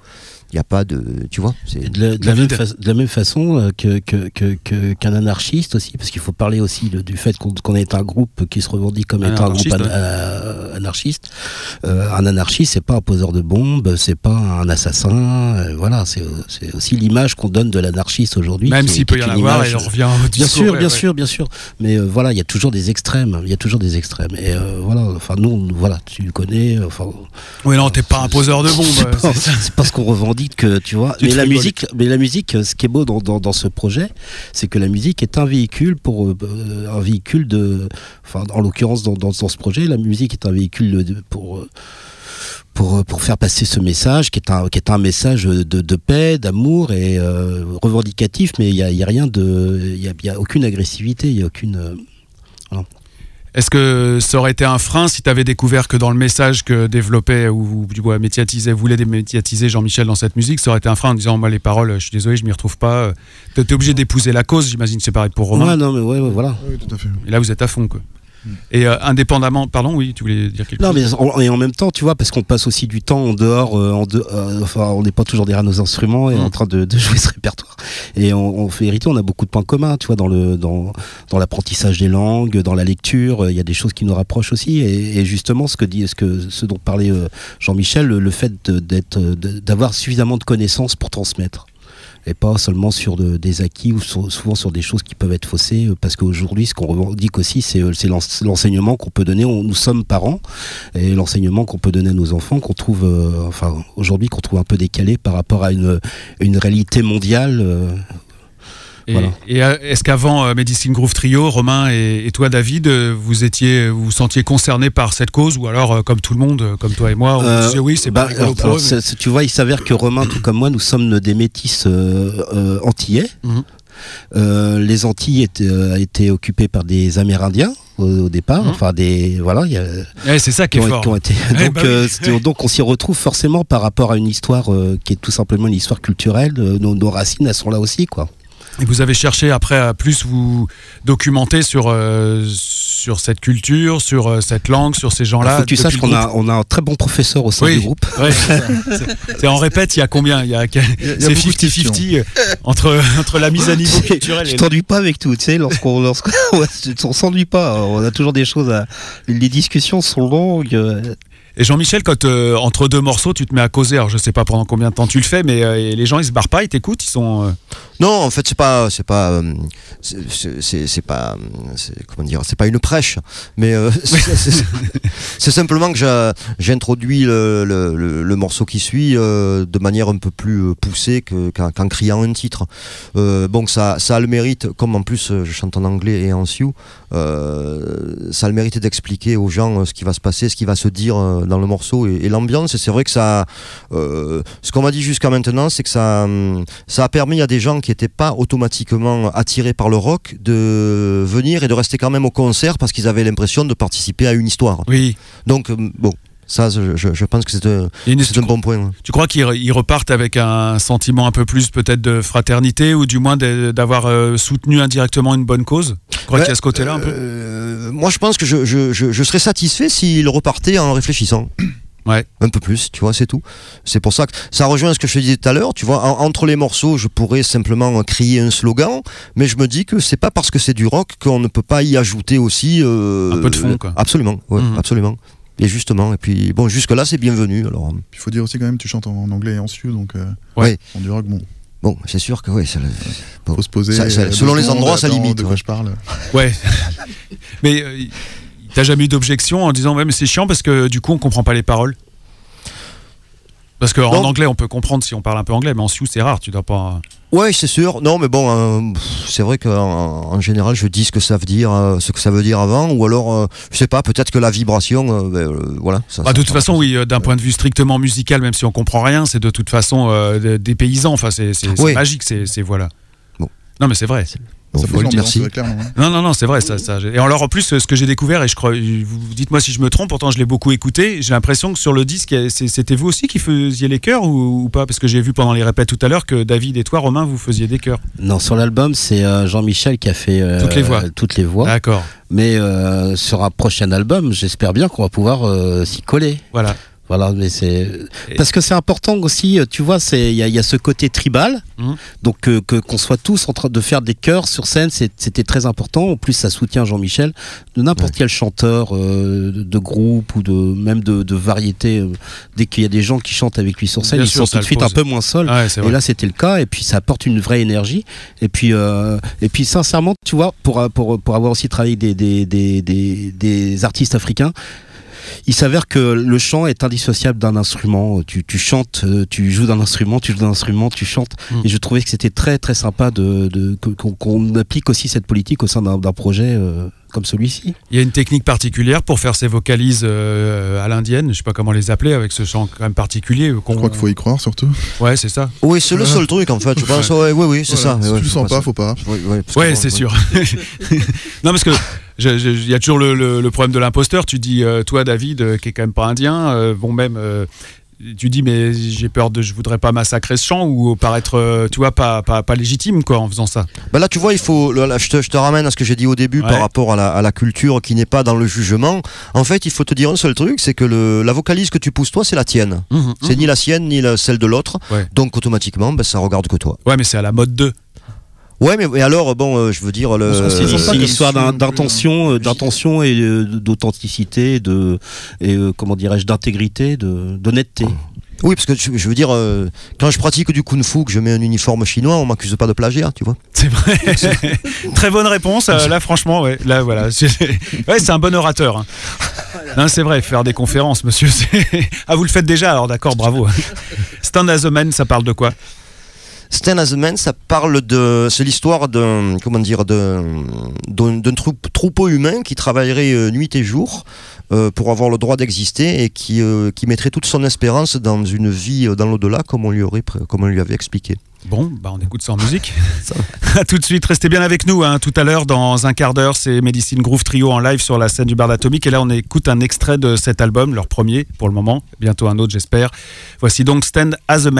Il n'y a pas de, tu vois. c'est- De la, de la même, David. fa- de la même façon euh, que, que, que, que- qu'un anarchiste aussi, parce qu'il faut parler aussi de- du fait qu'on qu'on est un groupe qui se revendique comme Un étant un groupe anarchiste, an- ouais. euh, anarchiste. Euh, un anarchiste, c'est pas un poseur de bombes, c'est pas un assassin. euh, voilà, c'est c'est aussi l'image qu'on donne de l'anarchiste aujourd'hui. Même s'il peut y en avoir, image- et on revient au Bien sûr, ouais, bien ouais. sûr, bien sûr. Mais euh, voilà, il y a toujours des extrêmes. Il y a toujours des extrêmes. Et euh, voilà, enfin nous, voilà, tu le connais. Enfin, Oui, non, t'es pas un poseur de bombes. c'est pas, c'est pas ce qu'on revendique, que, tu vois. Mais la musique, mais la musique, ce qui est beau dans, dans, dans ce projet, c'est que la musique est un véhicule pour euh, euh, un véhicule de, enfin, en l'occurrence dans, dans, ce projet, la musique est un véhicule de- pour euh, pour, pour faire passer ce message qui est un, qui est un message de, de paix, d'amour et euh, revendicatif, mais il n'y a, y a rien de. Il y a, a aucune agressivité, il n'y a aucune. euh, Est-ce que ça aurait été un frein si t'avais découvert que dans le message que développait ou du coup, médiatisait, voulait démédiatiser Jean-Michel dans cette musique, ça aurait été un frein en disant moi les paroles, je suis désolé, je m'y retrouve pas. euh, T'es t'es obligé d'épouser la cause, j'imagine c'est pareil pour Romain. Ouais, non, mais ouais, ouais, voilà. Oui, tout à fait. Et là vous êtes à fond quoi. Et euh, indépendamment, pardon, oui, tu voulais dire quelque Non, chose. mais en, et en même temps, tu vois, parce qu'on passe aussi du temps en dehors, euh, en de- euh, enfin, on n'est pas toujours derrière nos instruments et Mm. en train de, de jouer ce répertoire. Et on, on fait hériter, on a beaucoup de points communs, tu vois, dans le dans dans l'apprentissage des langues, dans la lecture. Il y a des choses qui nous rapprochent aussi. Et, et justement, ce que dit, ce que ce dont parlait Jean-Michel, le, le fait d'être, d'avoir suffisamment de connaissances pour transmettre et pas seulement sur de- des acquis ou souvent sur des choses qui peuvent être faussées euh, parce qu'aujourd'hui ce qu'on revendique aussi c'est euh, l'enseignement qu'on peut donner. On- nous sommes parents et l'enseignement qu'on peut donner à nos enfants qu'on trouve euh, enfin aujourd'hui qu'on trouve un peu décalé par rapport à une, réalité mondiale Et, voilà. et, euh, est-ce qu'avant euh, Medicine Groove Trio, Romain et, et toi David, euh, vous étiez, vous vous sentiez concerné par cette cause ou alors comme tout le monde, comme toi et moi, on Euh, disait oui c'est bah, alors, alors, mais- tu vois, il s'avère que Romain, tout comme moi, nous sommes des métis euh, antillais. Mhm. Euh, les Antilles étaient, euh, étaient occupées par des Amérindiens au, au départ. Mhm. Enfin, des voilà, il y a, Ouais, c'est ça qui est ont, fort. ont été. Ouais, donc, bah euh, donc, on s'y retrouve forcément par rapport à une histoire qui est tout simplement une histoire culturelle. Nos, nos racines, elles sont là aussi, quoi. Et vous avez cherché après à plus vous documenter sur, euh, sur cette culture, sur euh, cette langue, sur ces gens-là. faut que tu saches qu'on a, on a un très bon professeur au sein Oui. du groupe. Ouais, c'est- c'est en répète, il y a combien? Il y a, c'est beaucoup de 50-50 euh, entre, entre la mise à niveau culturel Tu et t'ennuies pas avec tout, tu sais, lorsqu'on on s'ennuie pas, on a toujours des choses à les discussions sont longues. Et Jean-Michel, quand euh, entre deux morceaux, tu te mets à causer, alors je sais pas pendant combien de temps tu le fais, mais euh, les gens ils se barrent pas, ils t'écoutent, ils sont. euh, Non, en fait, c'est pas, c'est pas, c'est- pas, comment dire, c'est pas une prêche, mais c'est- simplement que j'introduis le, le- morceau qui suit de manière un peu plus poussée que- qu'en criant un titre. Bon, ça, ça a le mérite, comme en plus je chante en anglais et en sioux, ça a le mérite d'expliquer aux gens ce qui va se passer, ce qui va se dire dans le morceau et, et l'ambiance. Et c'est vrai que ça, euh, ce qu'on m'a dit jusqu'à maintenant, c'est que ça, hum, ça a permis à des gens qui n'étaient pas automatiquement attirés par le rock de venir et de rester quand même au concert parce qu'ils avaient l'impression de participer à une histoire. Oui. Donc, euh, bon, ça, je, pense que c'est un, bon point. ouais. Tu crois qu'ils re- ils repartent avec un sentiment un peu plus peut-être de fraternité ou du moins d'avoir euh, soutenu indirectement une bonne cause? Tu crois Ouais, qu'il y a ce côté-là un peu? Euh, moi, je pense que je, je, je, je serais satisfait s'il repartait en réfléchissant. Ouais. Un peu plus, tu vois, c'est tout. C'est pour ça que ça rejoint ce que je te disais tout à l'heure. Tu vois, en- entre les morceaux, je pourrais simplement crier un slogan, mais je me dis que c'est pas parce que c'est du rock qu'on ne peut pas y ajouter aussi euh, Un peu de fond, quoi. Absolument, ouais, Mhm. absolument. Et justement, et puis bon, jusque là, c'est bienvenu. Alors, Il faut dire aussi quand même, tu chantes en, en anglais et en sioux, donc euh, Ouais. en du rock, bon, bon, c'est sûr que oui, ça, bon. faut se poser. Ça- ça- euh, selon les endroits, ça limite, De quoi ouais. je parle Ouais. mais euh, t'as jamais eu d'objection en disant ouais mais c'est chiant parce que du coup on comprend pas les paroles? Parce qu'en anglais on peut comprendre si on parle un peu anglais mais en sioux c'est rare tu dois pas Ouais, c'est sûr. Non, mais bon, euh, c'est vrai qu'en en général, je dis ce que ça veut dire, euh, ce que ça veut dire avant, ou alors, euh, je sais pas, peut-être que la vibration, euh, ben, euh, voilà. Ça, Bah, ça- de toute ça- façon oui euh, d'un point de vue strictement musical même si on comprend rien c'est de toute façon euh, des- paysans enfin c'est Oui. magique c'est- voilà Bon. non mais c'est vrai Bon, Ça faut fait le dire, l'ambiance, si. ouais, clairement. hein. Non, non, non, c'est vrai. Ça, ça, et alors, en plus, ce que j'ai découvert, et je crois, vous dites-moi si je me trompe, pourtant je l'ai beaucoup écouté, j'ai l'impression que sur le disque, c'est- c'était vous aussi qui faisiez les chœurs ou, ou pas? Parce que j'ai vu pendant les répètes tout à l'heure que David et toi, Romain, vous faisiez des chœurs. Non, sur l'album, c'est euh, Jean-Michel qui a fait euh, Toutes les voix. toutes les voix. D'accord. Mais euh, sur un prochain album, j'espère bien qu'on va pouvoir euh, s'y coller. Voilà. Voilà, mais c'est parce que c'est important aussi. euh, Tu vois, c'est il y, y a ce côté tribal. Mhm. Donc euh, que qu'on soit tous en train de faire des chœurs sur scène, c'était très important. En plus, ça soutient Jean-Michel de n'importe Ouais. quel chanteur euh, de, de groupe ou de même de, de variété. euh, dès qu'il y a des gens qui chantent avec lui sur scène, Bien ils sûr, sont tout de suite pose. un peu moins seuls. Ouais, Et là, c'était le cas, et puis ça apporte une vraie énergie. Et puis, euh, et puis sincèrement, tu vois, pour, pour, pour avoir aussi travaillé des, des, des, des, des artistes africains, il s'avère que le chant est indissociable d'un instrument. Tu, tu chantes, euh, tu joues d'un instrument, tu joues d'un instrument, tu chantes. Mm. Et je trouvais que c'était très très sympa de, de, qu'on, applique aussi cette politique au sein d'un, d'un projet euh, comme celui-ci. Il y a une technique particulière pour faire ces vocalises euh, à l'indienne, je sais pas comment les appeler, avec ce chant quand même particulier. qu'on- Je crois qu'il faut y croire surtout. Ouais, c'est ça. Oui, c'est le seul truc en fait. Je pense. Ouais, oui, oui, c'est Voilà. ça. Si Ouais, tu le sens pas, ça. faut pas. Oui, Ouais, c'est ouais. sûr. non, parce que il y a toujours le, le- le problème de l'imposteur. Tu dis, euh, toi, David, euh, qui est quand même pas indien, euh, bon, même. Tu dis, mais j'ai peur de. Je voudrais pas massacrer ce chant ou paraître, euh, tu vois, pas, pas, pas légitime, quoi, en faisant ça. Bah là, tu vois, il faut. là, je, te, je te ramène à ce que j'ai dit au début Ouais. par rapport à la, à la culture qui n'est pas dans le jugement. En fait, il faut te dire un seul truc c'est que le, la vocalise que tu pousses, toi, c'est la tienne. C'est ni la sienne ni la- celle de l'autre. Ouais. Donc, automatiquement, ben, ça regarde que toi. Ouais, mais c'est à la mode 2. Ouais, mais, alors, bon, euh, je veux dire. Le, Euh, c'est pas une comme histoire si d'in- non plus, d'intention, d'intention et euh, d'authenticité, de et euh, comment dirais-je, d'intégrité, de d'honnêteté. Oui, parce que je, veux dire, euh, quand je pratique du kung-fu, que je mets un uniforme chinois, on m'accuse pas de plagiat, tu vois. C'est vrai. Très bonne réponse. euh, là, franchement, ouais. Là, voilà. C'est ouais, c'est un bon orateur. hein. Non, c'est vrai. Faire des conférences, monsieur. c'est- Ah, vous le faites déjà, alors d'accord, bravo. Stand as a man, ça parle de quoi? Stand as a Man, ça parle de. C'est l'histoire d'un. Comment dire D'un d'un- d'un trou- troupeau humain qui travaillerait euh, nuit et jour euh, pour avoir le droit d'exister et qui, euh, qui mettrait toute son espérance dans une vie dans l'au-delà, comme, on lui aurait comme on lui avait expliqué. Bon, bah on écoute ça en musique. à tout de suite, restez bien avec nous. hein. Tout à l'heure, dans un quart d'heure, c'est Medicine Groove Trio en live sur la scène du bar d'Atomique. Et là, on écoute un extrait de cet album, leur premier pour le moment. Bientôt un autre, j'espère. Voici donc Stand as a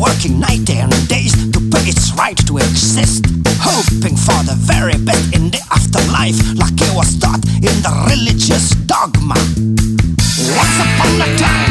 working night and days to pay its right to exist. Hoping for the very best in the afterlife, like it was taught in the religious dogma. Once upon a time.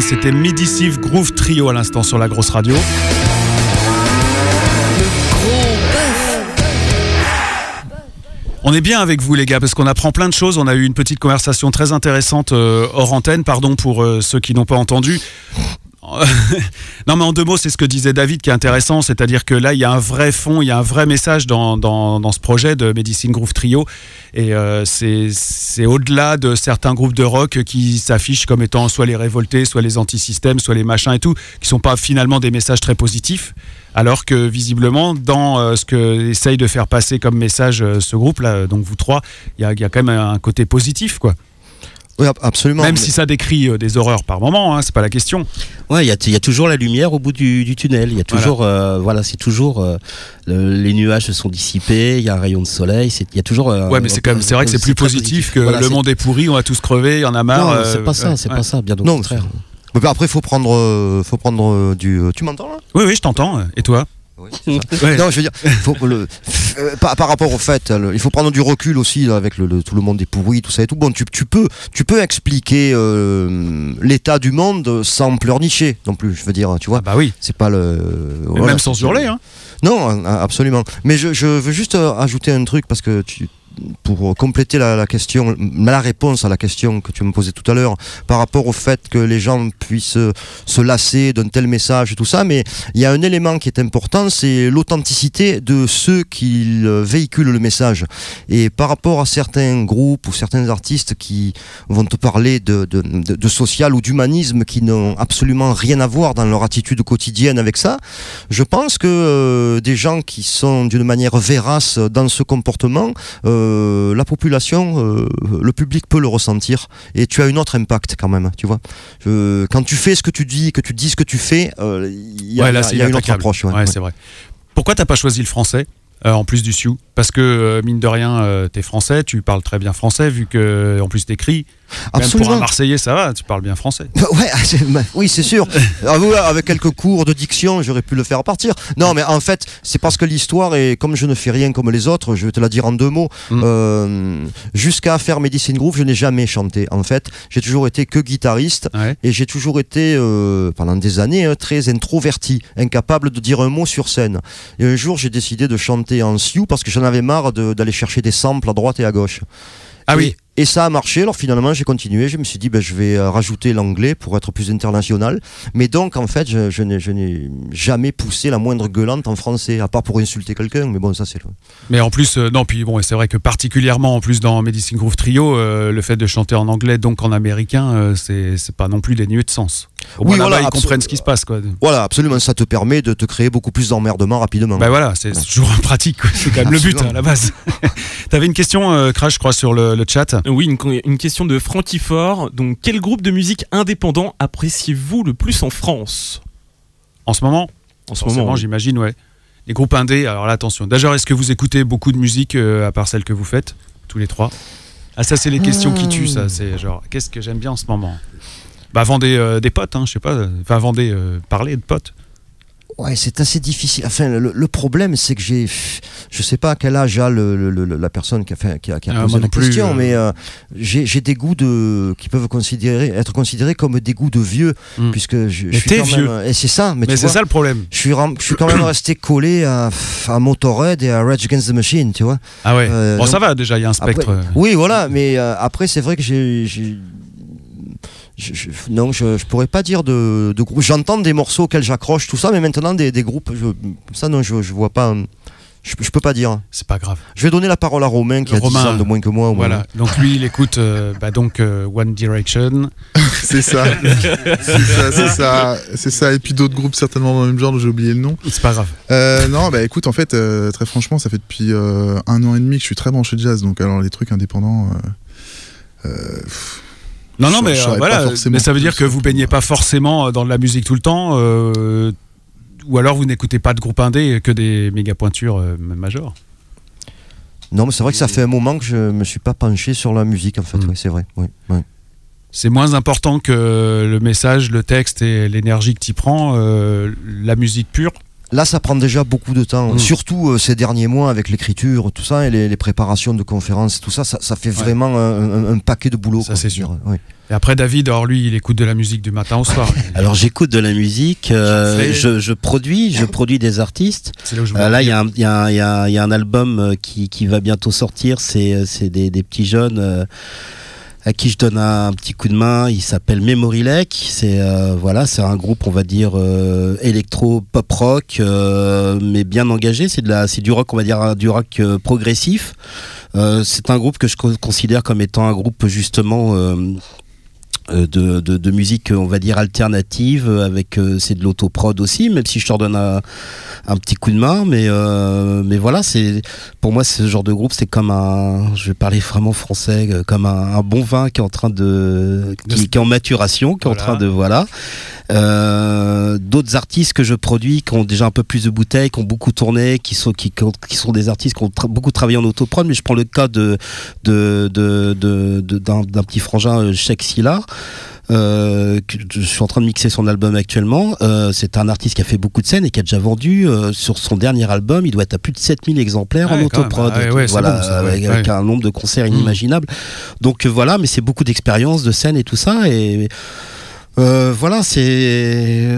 C'était Midisive Groove Trio à l'instant sur la grosse radio. On est bien avec vous les gars parce qu'on apprend plein de choses. On a eu une petite conversation très intéressante euh, hors antenne, pardon pour euh, ceux qui n'ont pas entendu. non mais en deux mots, c'est ce que disait David qui est intéressant, c'est-à-dire que là, il y a un vrai fond, il y a un vrai message dans, dans, ce projet de Medicine Groove Trio. Et euh, c'est au-delà de certains groupes de rock qui s'affichent comme étant soit les révoltés, soit les antisystèmes, soit les machins et tout, qui sont pas finalement des messages très positifs. Alors que visiblement, dans euh, ce que essaye de faire passer comme message euh, ce groupe-là, donc vous trois, il y a, y a quand même un côté positif, quoi. Oui, absolument. Même Mais- si ça décrit euh, des horreurs par moment, hein, c'est pas la question. Ouais, il y a, il y a toujours la lumière au bout du, du tunnel. Il y a toujours, euh, voilà, c'est toujours euh, le- les nuages se sont dissipés. Il y a un rayon de soleil. Il y a toujours. Ouais, mais c'est quand même, c'est vrai que c'est plus positif que Voilà, le monde est pourri, on va tous crever, il y en a marre. Non, c'est pas ça, c'est ouais. pas ça. Bien au contraire. Mais après, faut prendre, faut prendre du. Tu m'entends là? Oui, oui, je t'entends. Et toi? Oui. Ouais. Non, je veux dire, faut le, euh, par, par rapport au fait, le- il faut prendre du recul aussi là, avec le, tout le monde est pourri, tout ça et tout. Bon, tu, tu peux, tu peux expliquer euh, l'état du monde sans pleurnicher non plus. Je veux dire, tu vois, Ah bah oui. c'est pas le. Voilà, même sans hurler. Hein. Non, absolument. Mais je, je veux juste euh, ajouter un truc parce que tu, pour compléter la, question, la réponse à la question que tu me posais tout à l'heure, par rapport au fait que les gens puissent euh, se lasser d'un tel message et tout ça, mais il y a un élément qui est important, c'est l'authenticité de ceux qui euh, véhiculent le message. Et par rapport à certains groupes ou certains artistes qui vont te parler de, social ou d'humanisme qui n'ont absolument rien à voir dans leur attitude quotidienne avec ça, je pense que euh, des gens qui sont d'une manière vérace dans ce comportement, euh, la population, euh, le public peut le ressentir et tu as une autre impact quand même, tu vois. Euh, quand tu fais ce que tu dis, que tu dis ce que tu fais, euh, il y a, Ouais, là, il y a- c'est il y a une autre approche. ouais, Ouais, ouais. c'est vrai. Pourquoi t'as pas choisi le français? Euh, en plus du Sioux Parce que, euh, mine de rien, euh, t'es français, tu parles très bien français, vu que, en plus, t'écris. Même pour un. Marseillais, ça va, tu parles bien français. Ouais, ah, bah, oui, c'est sûr. Ah, avec quelques cours de diction, j'aurais pu le faire partir. Non, mais en fait, c'est parce que l'histoire est comme je ne fais rien comme les autres. Je vais te la dire en deux mots. Mm. Euh, Jusqu'à faire Medicine Groove, je n'ai jamais chanté. En fait, j'ai toujours été que guitariste Ouais. et j'ai toujours été euh, pendant des années hein, très introverti, incapable de dire un mot sur scène. Et un jour, j'ai décidé de chanter en Sioux parce que j'en avais marre de- d'aller chercher des samples à droite et à gauche. Ah Et- oui. Et ça a marché. Alors finalement, j'ai continué. Je me suis dit, ben, je vais euh, rajouter l'anglais pour être plus international. Mais donc, en fait, je, je n'ai- jamais poussé la moindre gueulante en français, à part pour insulter quelqu'un. Mais bon, ça, c'est le. Mais en plus, euh, non, puis bon, c'est vrai que particulièrement en plus dans Medicine Groove Trio, euh, le fait de chanter en anglais, donc en américain, euh, c'est pas non plus dénué de sens. Au Oui, voilà, ils comprennent ce qui se passe, quoi. Voilà, absolument. Ça te permet de te créer beaucoup plus d'emmerdement rapidement. Bah voilà, c'est toujours pratique, c'est quand même le but hein, à la base. T'avais une question, euh, Crash, je crois, sur le, le chat. Oui, une, une question de Francky Fort. Donc, quel groupe de musique indépendant appréciez-vous le plus en France? En ce moment? En ce moment, oui. j'imagine, ouais. Les groupes indés, alors là, attention. D'ailleurs, est-ce que vous écoutez beaucoup de musique euh, à part celle que vous faites, tous les trois? Ah, ça, c'est les questions qui tuent, ça. C'est genre, qu'est-ce que j'aime bien en ce moment? Bah, vendez euh, des potes, hein, je sais pas. Enfin, vendez, euh, parler de potes. Ouais, c'est assez difficile. Enfin, le, le problème, c'est que j'ai, je sais pas à quel âge a le, la personne qui a, fait, qui a, qui a Ah, posé la plus, question, euh. mais euh, j'ai des goûts de, qui peuvent considérer, être considérés comme des goûts de vieux, Hmm. puisque je, suis quand vieux. même. Et c'est ça. Mais, c'est ça le problème. Je suis, je suis quand même resté collé à, à Motorhead et à Rage Against the Machine, tu vois. Ah ouais. Euh, bon, donc- ça va, déjà, il y a un spectre. Après- euh, oui, voilà, mais euh, après, c'est vrai que j'ai. J'ai- je- je- non, je, je pourrais pas dire de, de groupe. J'entends des morceaux auxquels j'accroche, tout ça, mais maintenant, des, des groupes, je, ça, non, je, je vois pas. euh, Je, je peux pas dire. C'est pas grave. Je vais donner la parole à Romain, qui a 10 Romain, ans de moins que moi. Voilà. Donc lui, il écoute euh, bah, donc euh, One Direction. C'est ça. c'est ça, c'est ça. C'est ça. Et puis d'autres groupes certainement dans le même genre, j'ai oublié le nom. C'est pas grave. Euh, non, bah écoute, en fait, euh, très franchement, ça fait depuis euh, un an et demi que je suis très branché jazz. Donc, alors, les trucs indépendants. euh, euh, pff, Non, non, Je- mais je euh, voilà. Mais ça veut dire que vous euh, baignez pas forcément dans de la musique tout le temps, euh, ou alors vous n'écoutez pas de groupe indé que des méga pointures euh, majors. Non, mais c'est vrai que ça fait un moment que je me suis pas penché sur la musique, en fait. Mm. Oui, c'est vrai. Oui, oui. C'est moins important que le message, le texte et l'énergie que tu prends, euh, la musique pure? Là, ça prend déjà beaucoup de temps, Mm. surtout euh, ces derniers mois avec l'écriture, tout ça, et les, les préparations de conférences, tout ça, ça, ça fait vraiment un, un- un paquet de boulot. Ça, c'est sûr. oui. Et après, David, alors lui, il écoute de la musique du matin au soir. Alors j'écoute de la musique, euh, fais. je, je produis, je produis des artistes. C'est là où je Euh, là, il y, y, a un- y y a album qui, qui va bientôt sortir. C'est c'est des, des petits jeunes euh, à qui je donne un, petit coup de main. Il s'appelle Memory Lake. C'est euh, voilà, c'est un groupe, on va dire euh, électro pop rock, euh, mais bien engagé. C'est de la, c'est du rock, on va dire du rock euh, progressif. Euh, c'est un groupe que je co- considère comme étant un groupe justement. Euh, de, de, de musique on va dire alternative euh, avec euh, c'est de l'autoprod aussi même si je leur donne un, un petit coup de main mais euh, mais voilà c'est pour moi ce genre de groupe c'est comme un je vais parler vraiment français comme un, un bon vin qui est en train de qui, est en maturation qui est en train de voilà. Euh, d'autres artistes que je produis qui ont déjà un peu plus de bouteilles qui ont beaucoup tourné qui sont qui, qui ont- qui sont des artistes qui ont tra- beaucoup travaillé en autoprod mais je prends le cas de de de de- de- d'un d'un petit frangin Cheikh Silla euh, que je suis en train de mixer son album actuellement. Euh, c'est un artiste qui a fait beaucoup de scènes et qui a déjà vendu euh, sur son dernier album. Il doit être à plus de 7000 exemplaires Ouais, en autoprod. Ah ouais, ouais, c'est voilà, bon, ça, ouais. avec, un nombre de concerts Mm. inimaginables. Donc voilà, mais c'est beaucoup d'expérience, de scènes et tout ça. Et voilà, c'est.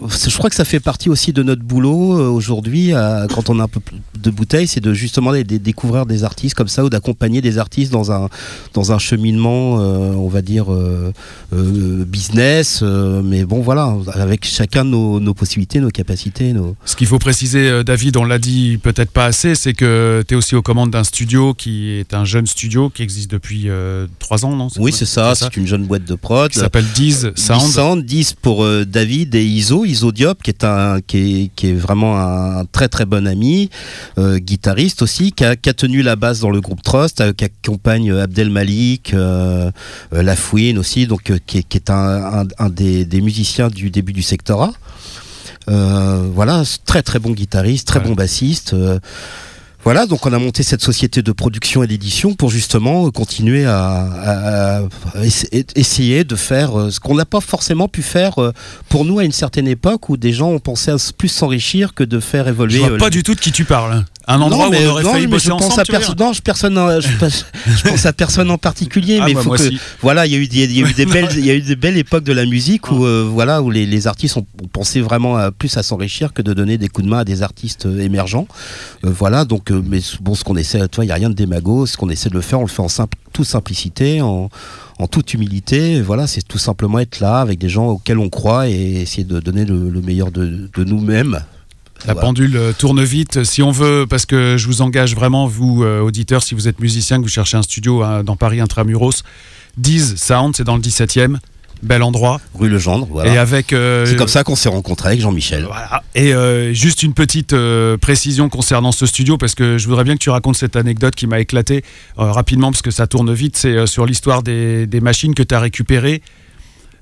Je crois que ça fait partie aussi de notre boulot euh, aujourd'hui, à- quand on a un peu plus de bouteilles, c'est de justement dé- découvrir des artistes comme ça ou d'accompagner des artistes dans un dans un cheminement, euh, on va dire euh, euh, business. euh, mais bon, voilà, avec chacun nos, nos possibilités, nos capacités, nos. Ce qu'il faut préciser, euh, David, on l'a dit peut-être pas assez, c'est que tu es aussi aux commandes d'un studio qui est un jeune studio qui existe depuis euh, trois ans, non? Oui, c'est ça. C'est une jeune boîte de prod. Qui s'appelle Diz Sound. Sound. 10 pour euh, David et Iso, Iso Diop, qui est, un, qui, est, qui est vraiment un très très bon ami, euh, guitariste aussi, qui a, qui a tenu la basse dans le groupe Trust, euh, qui accompagne euh, Abdel Malik, euh, Lafouine aussi, donc, qui est, qui est un, un- un des, des musiciens du début du secteur A. Euh, voilà, très très bon guitariste, très Ouais. bon bassiste. euh, voilà, donc on a monté cette société de production et d'édition pour justement continuer à, à- à essa- essayer de faire euh, ce qu'on n'a pas forcément pu faire euh, pour nous à une certaine époque où des gens ont pensé à plus s'enrichir que de faire Je évoluer. vois euh, pas du tout de qui tu parles. Un endroit non, où mais, on aurait non, failli bosser je pense ensemble. à Non, je, personne, euh, je, pense- je pense à personne en particulier, Ah, mais il bah, faut que voilà, il y a eu, il y a- il y a eu des belles, il y a eu des belles époques de la musique où euh, voilà où les, les artistes ont, pensé vraiment à- plus à s'enrichir que de donner des coups de main à des artistes euh, émergents. Euh, voilà, donc mais bon, ce qu'on essaie, toi, il y a rien de démago. Ce qu'on essaie de le faire, on le fait en simple, toute simplicité, en en toute humilité, voilà, c'est tout simplement être là avec des gens auxquels on croit et essayer de donner le, le meilleur de, de nous-mêmes. La Voilà. pendule euh, tourne vite. Si on veut, parce que je vous engage vraiment, vous, euh, auditeurs, si vous êtes musicien, que vous cherchez un studio hein, dans Paris intramuros, Diz Sound, c'est dans le 17e. Bel endroit. Rue Legendre, voilà. Et avec. euh, C'est comme ça qu'on s'est rencontrés avec Jean-Michel. Voilà. Et euh, juste une petite euh, précision concernant ce studio, parce que je voudrais bien que tu racontes cette anecdote qui m'a éclaté rapidement, parce que ça tourne vite. C'est sur l'histoire des, des machines que tu as récupérées.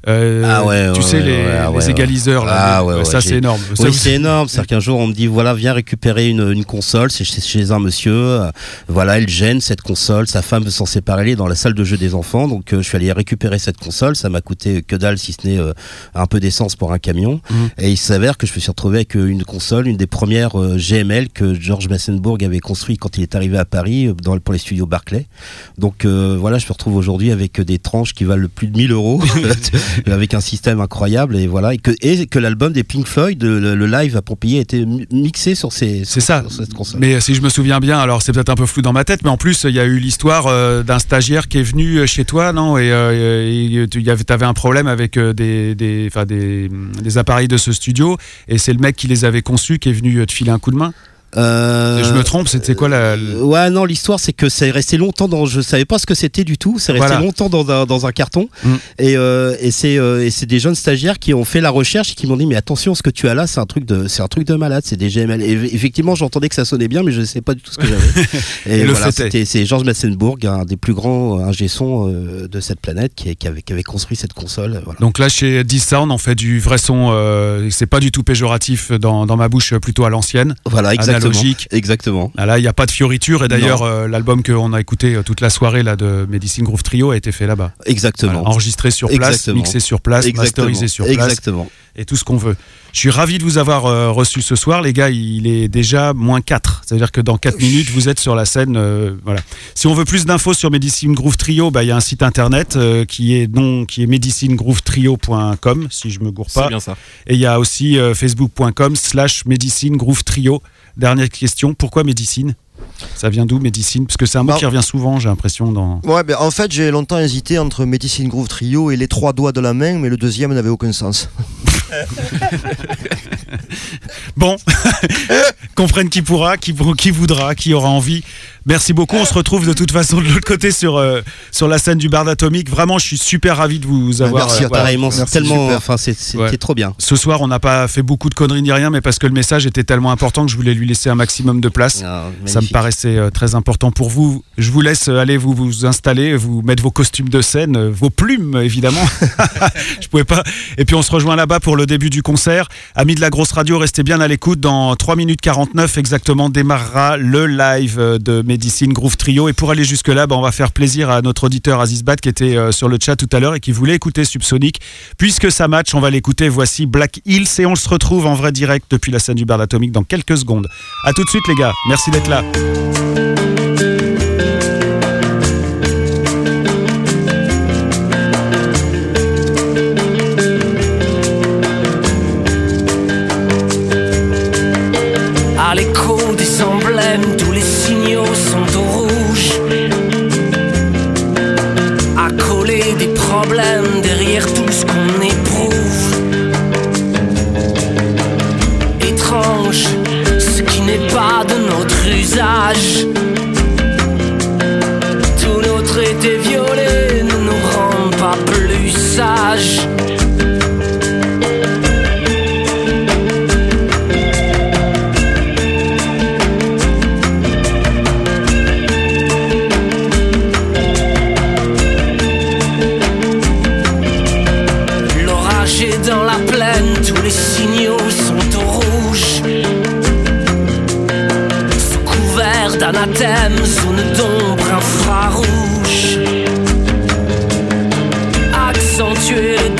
Euh, Ah ouais, tu ouais, sais, ouais, les, ouais. égaliseurs, là, Ah les- ouais, ouais, ça c'est énorme. Oui, c'est énorme. C'est-à-dire qu'un jour, on me dit voilà, viens récupérer une, une console. C'est chez, chez un monsieur. euh, voilà, elle gêne cette console. Sa femme veut s'en séparer. Elle est dans la salle de jeu des enfants. Donc, euh, je suis allé récupérer cette console. Ça m'a coûté que dalle, si ce n'est euh, un peu d'essence pour un camion. Mhm. Et il s'avère que je me suis retrouvé avec une console, une des premières GML que George Massenburg avait construit quand il est arrivé à Paris dans, pour les studios Barclay. Donc, voilà, je me retrouve aujourd'hui avec des tranches qui valent plus de 1000 euros, avec un système incroyable. Et voilà, et que, et que l'album des Pink Floyd, le, le live à Pompéi, a été mi- mixé sur ces. C'est ça. sur cette console. Mais si je me souviens bien, alors c'est peut-être un peu flou dans ma tête, mais en plus il y a eu l'histoire euh, d'un stagiaire qui est venu chez toi, non? Et euh, et tu avais un problème avec euh, des, des, enfin, des, des appareils de ce studio, et c'est le mec qui les avait conçus qui est venu euh, te filer un coup de main? Euh, je me trompe, c'était quoi la. Euh, Ouais, non, l'histoire c'est que c'est resté longtemps dans. Je savais pas ce que c'était du tout. C'est resté Voilà. longtemps dans un, dans un carton. Mm. Et, euh, et c'est euh, c'est des jeunes stagiaires qui ont fait la recherche et qui m'ont dit mais attention, ce que tu as là, c'est un truc de un truc de malade. C'est des GML. Et effectivement, j'entendais que ça sonnait bien, mais je sais pas du tout ce que j'avais. et Et voilà, c'est Georges Massenburg, un des plus grands ingé son de cette planète, qui, qui avait qui avait construit cette console. Voilà. Donc là, chez D-Sound, on fait du vrai son, c'est pas du tout péjoratif dans, dans ma bouche, plutôt à l'ancienne, Voilà, exactement. Analogique. Exactement. Ah, Là, il n'y a pas de fioriture, et d'ailleurs, euh, l'album qu'on a écouté euh, toute la soirée là, de Medicine Groove Trio a été fait là-bas. Exactement. Voilà, enregistré sur place, Exactement. mixé sur place, Exactement. masterisé sur place. Exactement. et tout ce qu'on veut. Je suis ravi de vous avoir euh, reçu ce soir, les gars. Il est déjà moins 4. C'est-à-dire que dans 4 minutes, vous êtes sur la scène. euh, voilà. Si on veut plus d'infos sur Medicine Groove Trio, bah, il y a un site internet euh, qui est non, qui est medicinegroovetrio.com, si je me gourre C'est pas. bien ça. Et il y a aussi euh, facebook.com slash Medicine Groove Trio. Dernière question, pourquoi médecine? Ça vient d'où médecine? Parce que c'est un mot Bah- qui revient souvent, j'ai l'impression. Dans... Ouais, ben en fait, j'ai longtemps hésité entre Medicine Groove Trio et les trois doigts de la main, mais le deuxième n'avait aucun sens. Bon, comprenne qui pourra, qui, qui voudra, qui aura envie. Merci beaucoup. On se retrouve de toute façon de l'autre côté sur, euh, sur la scène du bar d'Atomique. Vraiment, je suis super ravi de vous avoir. merci euh, voilà. Pareillement, Merci, tellement. super. Enfin, c'était Ouais. trop bien. Ce soir, on n'a pas fait beaucoup de conneries ni rien, mais parce que le message était tellement important que je voulais lui laisser un maximum de place. Ah, Ça me paraissait euh, très important pour vous. Je vous laisse euh, aller vous, vous installer, vous mettre vos costumes de scène, vos plumes évidemment. je pouvais pas. Et puis on se rejoint là-bas pour le début du concert. Amis de la grosse radio, restez bien à l'écoute. Dans 3 minutes 49 exactement démarrera le live de Medicine Groove Trio. Et pour aller jusque-là, bah, on va faire plaisir à notre auditeur Azizbat qui était euh, sur le chat tout à l'heure et qui voulait écouter Subsonic. Puisque ça match, on va l'écouter. Voici Black Hills et on se retrouve en vrai direct depuis la scène du bar d'Atomique dans quelques secondes. À tout de suite les gars. Merci d'être là. Sont au rouge. À coller des problèmes derrière tout ce qu'on éprouve. Étrange, ce qui n'est pas de notre usage. Zone d'ombre infrarouge. Accentuer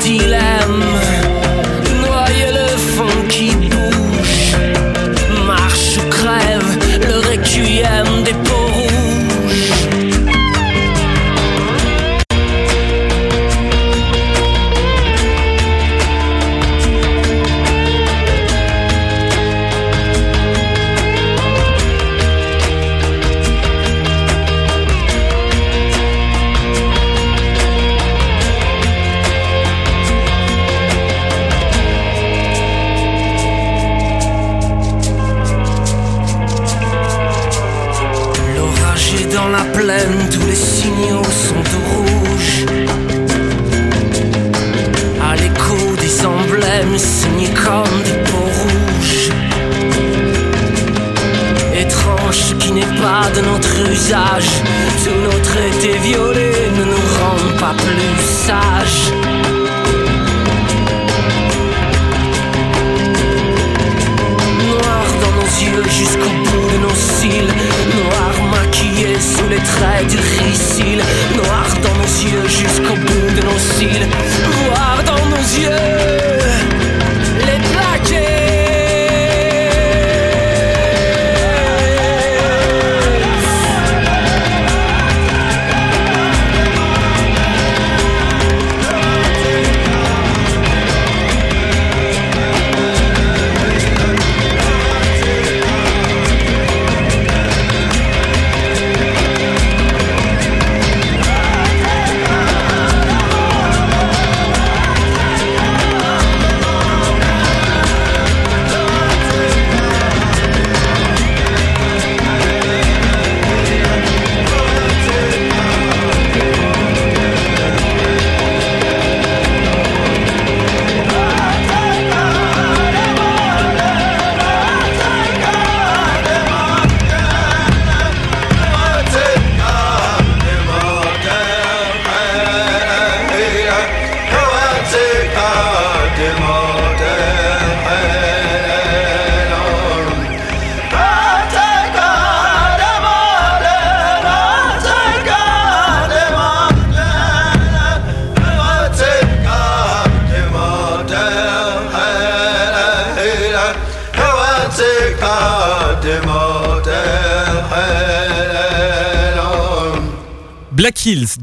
usage. Tout notre été violé ne nous rend pas plus sages. Noir dans nos yeux jusqu'au bout de nos cils Noir maquillé sous les traits du ricil Noir dans nos yeux jusqu'au bout de nos cils Noir dans nos yeux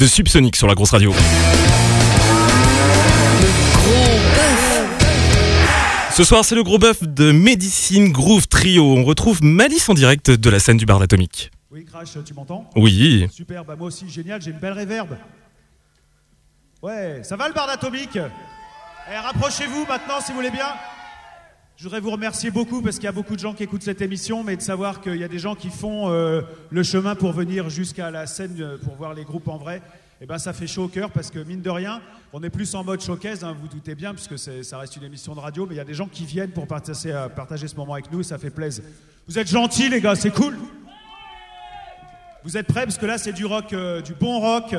de Subsonic sur la grosse radio. Ce soir, c'est le gros bœuf de Medicine Groove Trio. On retrouve Malice en direct de la scène du bar d'Atomique. Oui, Crash, tu m'entends? Oui. Super, bah moi aussi, génial, j'ai une belle réverbe. Ouais, ça va le bar d'Atomique Eh, rapprochez-vous maintenant si vous voulez bien. Je voudrais vous remercier beaucoup parce qu'il y a beaucoup de gens qui écoutent cette émission, mais de savoir qu'il y a des gens qui font euh, le chemin pour venir jusqu'à la scène euh, pour voir les groupes en vrai. Et ben ça fait chaud au cœur parce que mine de rien, on est plus en mode showcase, hein, vous doutez bien, puisque ça reste une émission de radio, mais il y a des gens qui viennent pour partager, euh, partager ce moment avec nous ça fait plaisir. Vous êtes gentils les gars, c'est cool. Vous êtes prêts? Parce que là c'est du rock, du bon rock,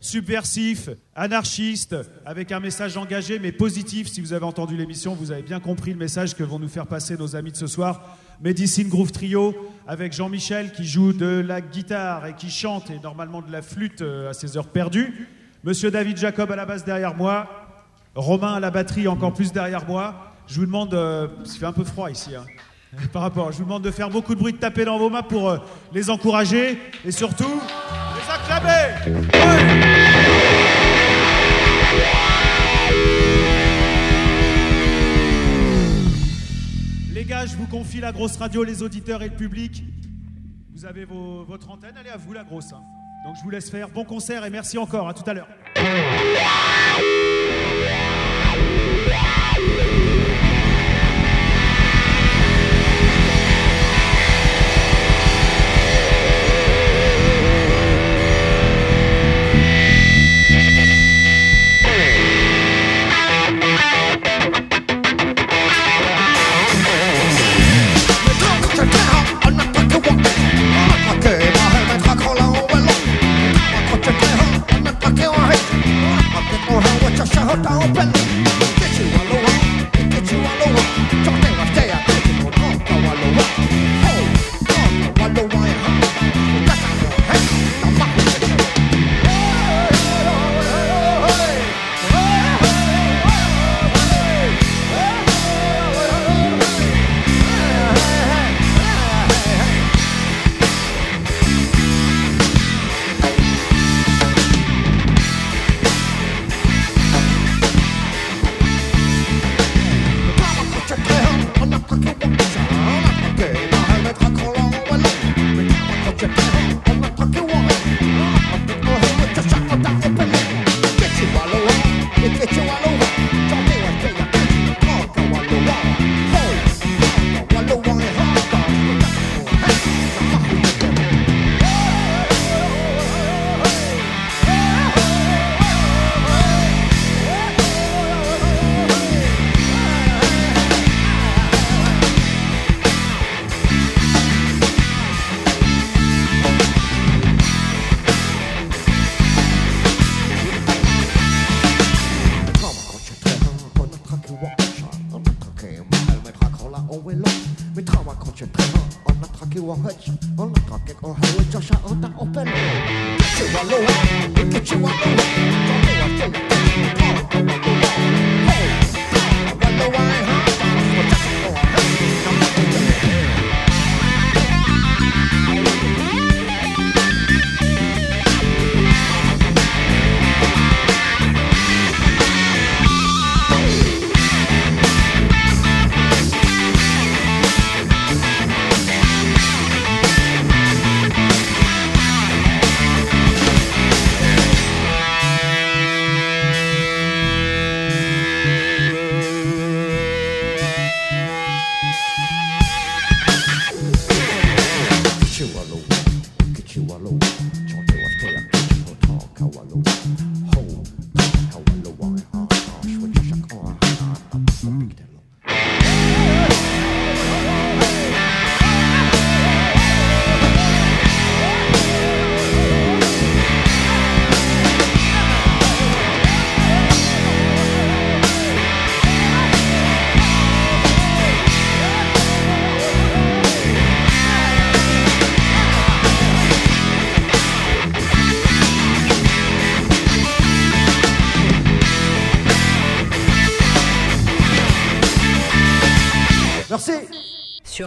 subversif, anarchiste, avec un message engagé mais positif. Si vous avez entendu l'émission, vous avez bien compris le message que vont nous faire passer nos amis de ce soir. Medicine Groove Trio avec Jean-Michel qui joue de la guitare et qui chante et normalement de la flûte euh, à ses heures perdues. Monsieur David Jacob à la basse derrière moi. Romain à la batterie encore plus derrière moi. Je vous demande, euh, qu'il fait un peu froid ici, hein, par rapport, je vous demande de faire beaucoup de bruit, de taper dans vos mains pour euh, les encourager et surtout les acclamer. Les gars, je vous confie la grosse radio, les auditeurs et le public. Vous avez votre antenne, allez à vous la grosse. hein. Donc je vous laisse faire. Bon concert et merci encore. À tout à l'heure. shut her down,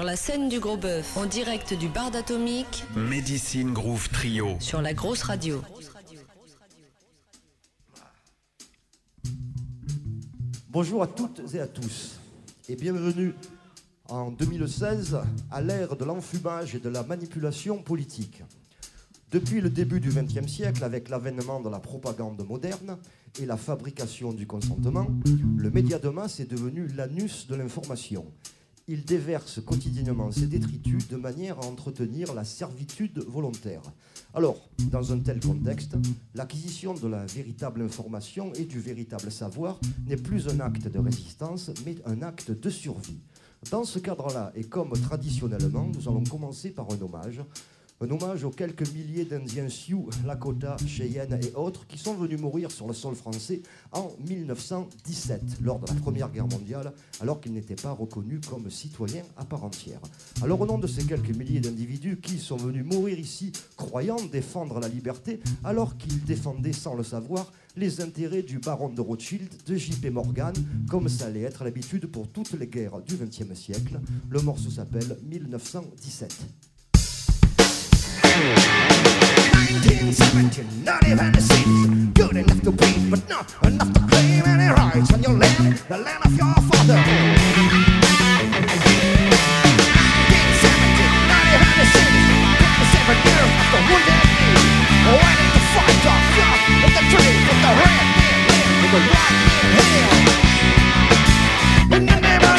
la scène du Gros Bœuf, en direct du bar d'Atomique, Medicine Groove Trio. sur la grosse radio. Bonjour à toutes et à tous et bienvenue en 2016 à l'ère de l'enfumage et de la manipulation politique. Depuis le début du XXe siècle, avec l'avènement de la propagande moderne et la fabrication du consentement, le média de masse est devenu l'anus de l'information. Il déverse quotidiennement ses détritus de manière à entretenir la servitude volontaire. Alors, dans un tel contexte, l'acquisition de la véritable information et du véritable savoir n'est plus un acte de résistance, mais un acte de survie. Dans ce cadre-là, et comme traditionnellement, nous allons commencer par un hommage. Un hommage aux quelques milliers d'Indiens Sioux, Lakota, Cheyenne et autres qui sont venus mourir sur le sol français en 1917, lors de la Première Guerre mondiale, alors qu'ils n'étaient pas reconnus comme citoyens à part entière. Alors au nom de ces quelques milliers d'individus qui sont venus mourir ici, croyant défendre la liberté, alors qu'ils défendaient sans le savoir les intérêts du baron de Rothschild, de JP Morgan, comme ça allait être l'habitude pour toutes les guerres du XXe siècle. Le morceau s'appelle 1917. 1917, not even a city. Good enough to be, but not enough to claim any rights on your land, the land of your father. 1917, not even a city. 27 years after Wounded fight off the tree, with the red man with the white man. In the name of.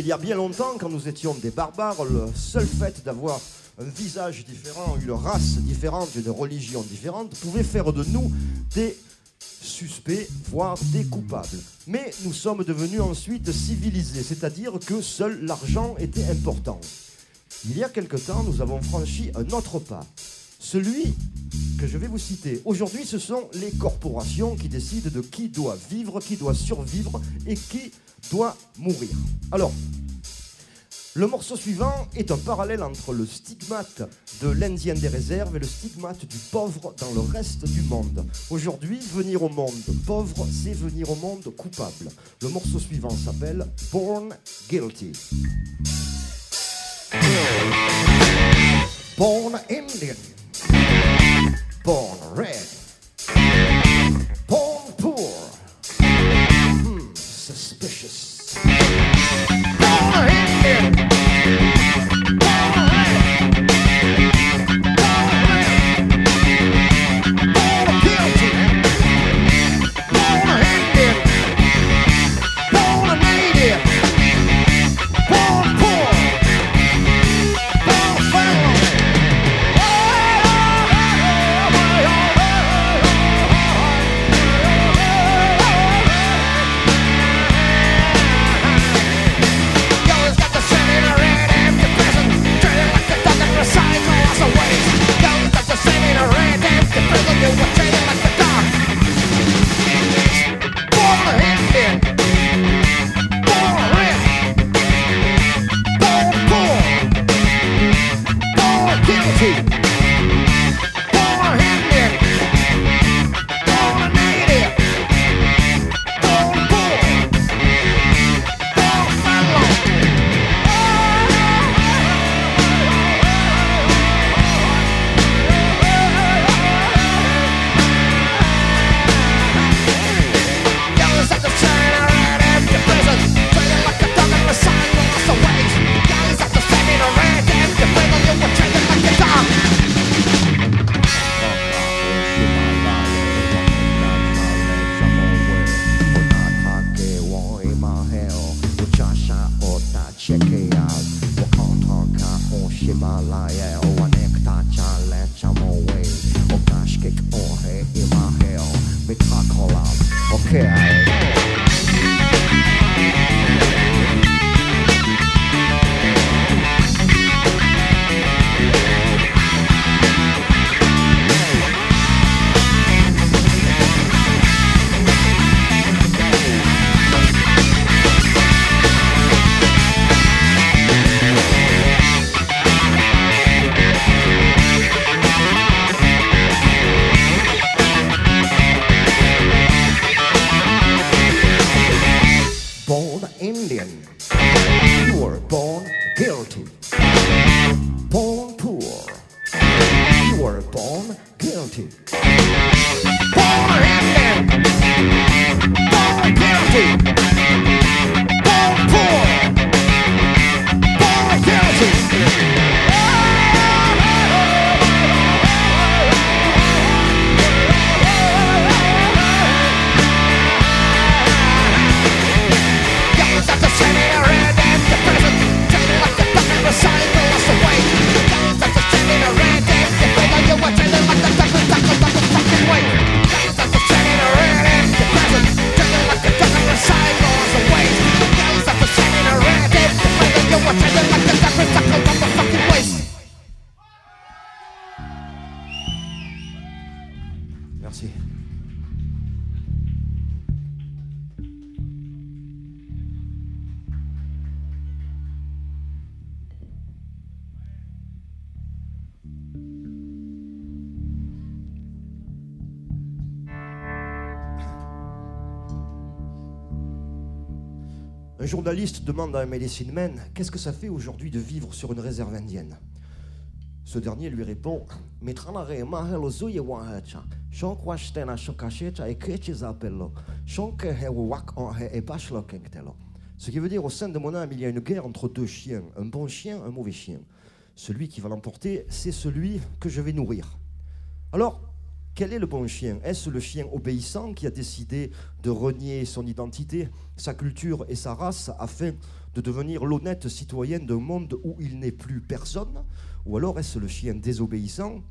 Il y a bien longtemps, quand nous étions des barbares, le seul fait d'avoir un visage différent, une race différente, une religion différente, pouvait faire de nous des suspects, voire des coupables. Mais nous sommes devenus ensuite civilisés, c'est-à-dire que seul l'argent était important. Il y a quelque temps, nous avons franchi un autre pas. Celui que je vais vous citer. Aujourd'hui, ce sont les corporations qui décident de qui doit vivre, qui doit survivre et qui doit mourir. Alors, le morceau suivant est un parallèle entre le stigmate de l'Indien des réserves et le stigmate du pauvre dans le reste du monde. Aujourd'hui, venir au monde pauvre, c'est venir au monde coupable. Le morceau suivant s'appelle Born Guilty. Born Indian. Born red. Suspicious. Demande à un medicine man Qu'est-ce que ça fait aujourd'hui de vivre sur une réserve indienne? Ce dernier lui répond "Mitralare mahelo zuye wahacha, shonkwashtena shokashecha e e bashlo kengtelo." Ce qui veut dire au sein de mon âme, il y a une guerre entre deux chiens, un bon chien, un mauvais chien. Celui qui va l'emporter, c'est celui que je vais nourrir. Alors, quel est le bon chien? Est-ce le chien obéissant qui a décidé de renier son identité, sa culture et sa race afin de devenir l'honnête citoyen d'un monde où il n'est plus personne? Ou alors est-ce le chien désobéissant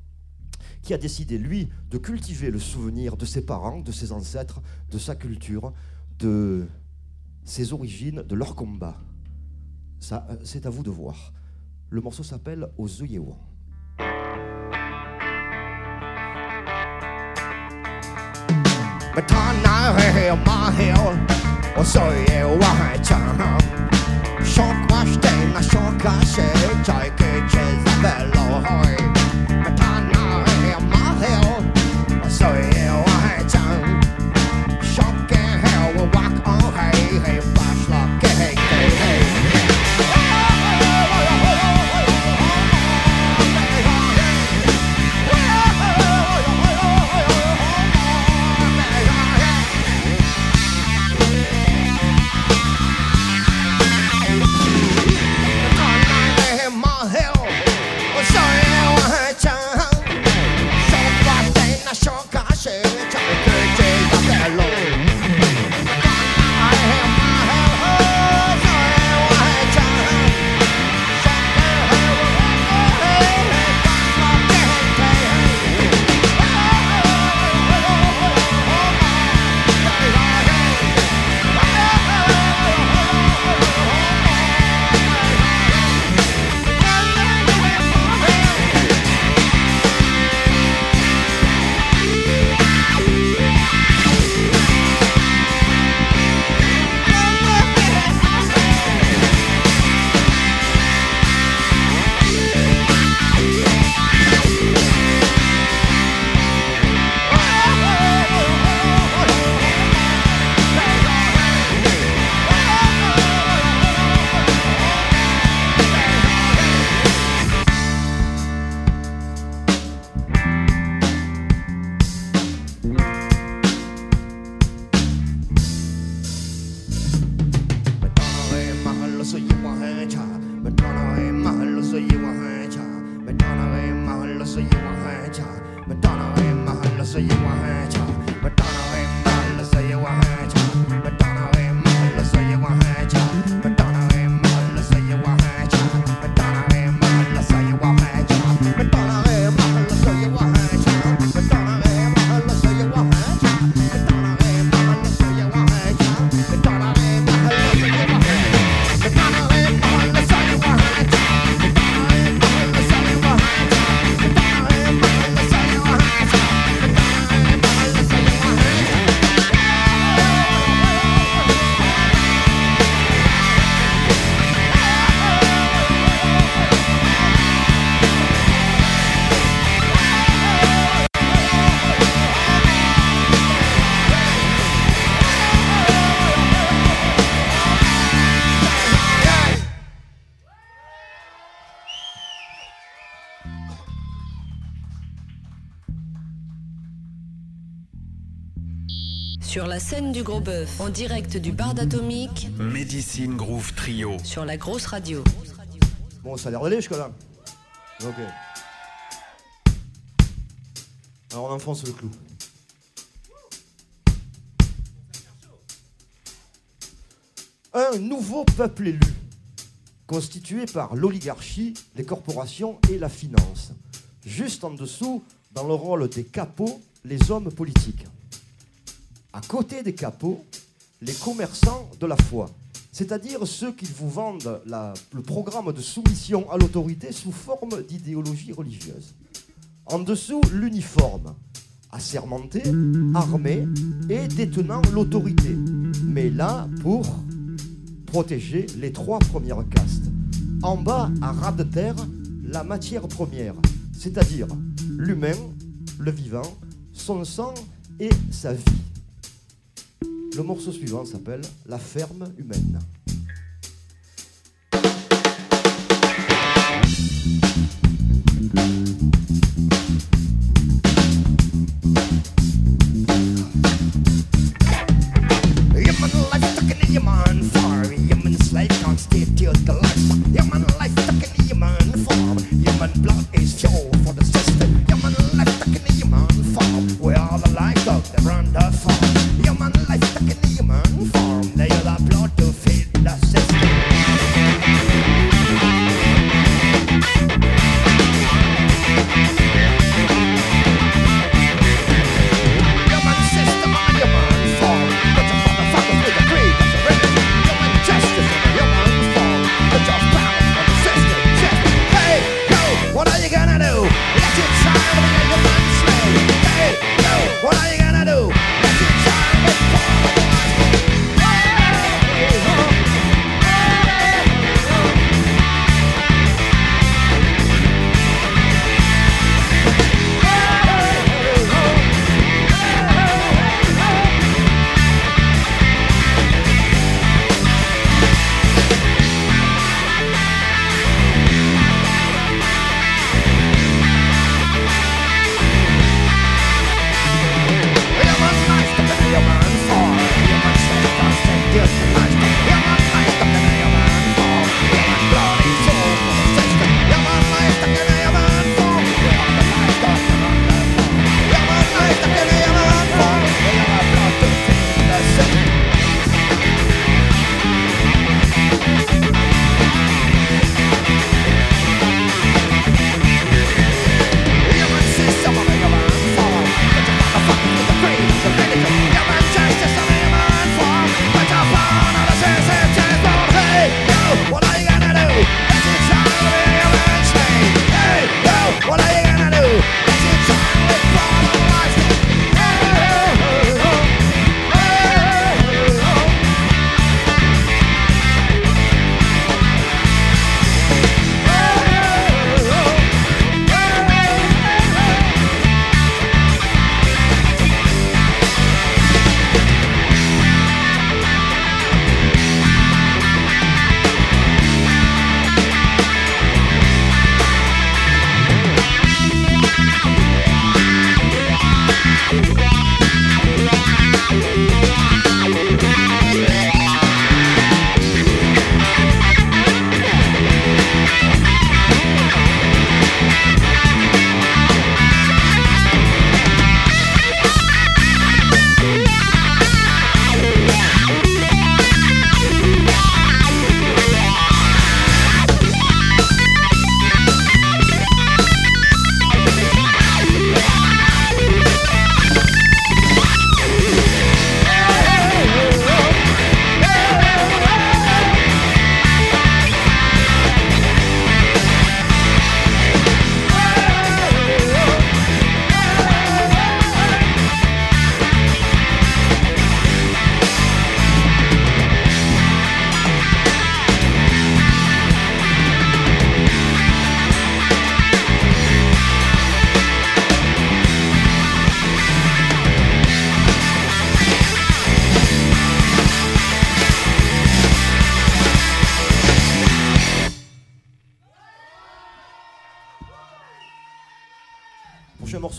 qui a décidé, lui, de cultiver le souvenir de ses parents, de ses ancêtres, de sa culture, de ses origines, de leur combat? Euh, c'est à vous de voir. Le morceau s'appelle Aux men han är hemma här och så är han Tjocka stenar, tjocka tjejer, inte Isabella och hoj Men han är hemma här och så är du Gros Bœuf, en direct du bar d'Atomique, Medicine Groove Trio. sur la grosse radio. Bon, ça a l'air d'aller jusque-là. Ok. Alors on enfonce le clou. Un nouveau peuple élu, constitué par l'oligarchie, les corporations et la finance. Juste en dessous, dans le rôle des capots, les hommes politiques. À côté des capots, les commerçants de la foi, c'est-à-dire ceux qui vous vendent le programme de soumission à l'autorité sous forme d'idéologie religieuse. En dessous, l'uniforme, assermenté, armé et détenant l'autorité. Mais là, pour protéger les trois premières castes. En bas, à ras de terre, la matière première, c'est-à-dire l'humain, le vivant, son sang et sa vie. Le morceau suivant s'appelle La ferme humaine.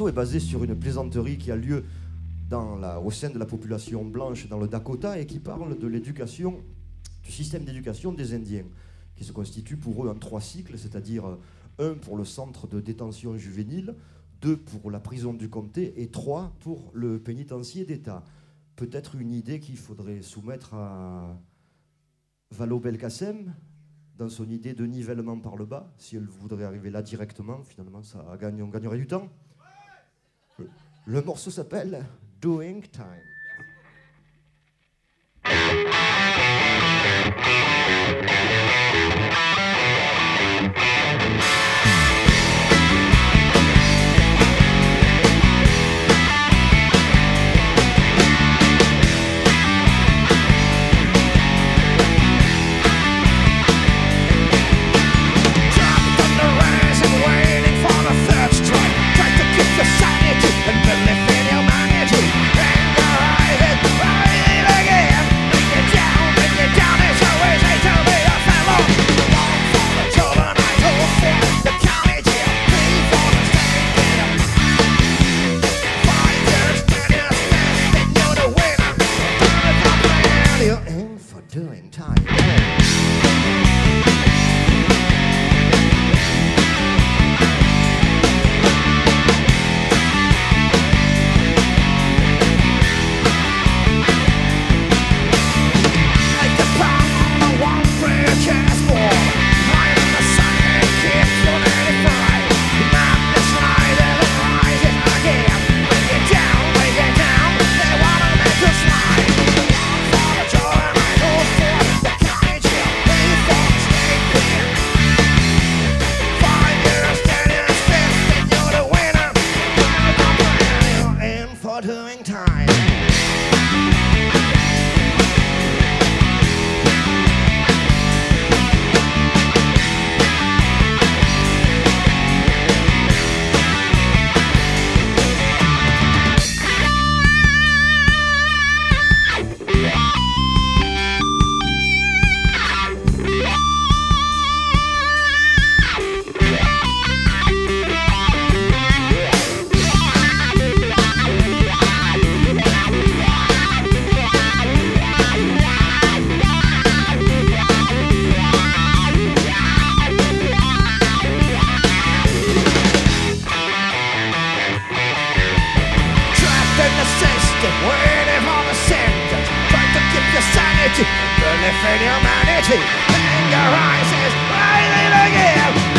est basé sur une plaisanterie qui a lieu au sein de la population blanche dans le Dakota et qui parle de l'éducation, du système d'éducation des Indiens, qui se constitue pour eux en trois cycles, c'est-à-dire euh, un pour le centre de détention juvénile, deux pour la prison du comté et trois pour le pénitencier d'État. Peut-être une idée qu'il faudrait soumettre à Valo Belkacem dans son idée de nivellement par le bas. Si elle voudrait arriver là directement, finalement, on gagnerait du temps. Le morceau s'appelle Doing Time. humanity, benefit humanity. Anger rises, rising again.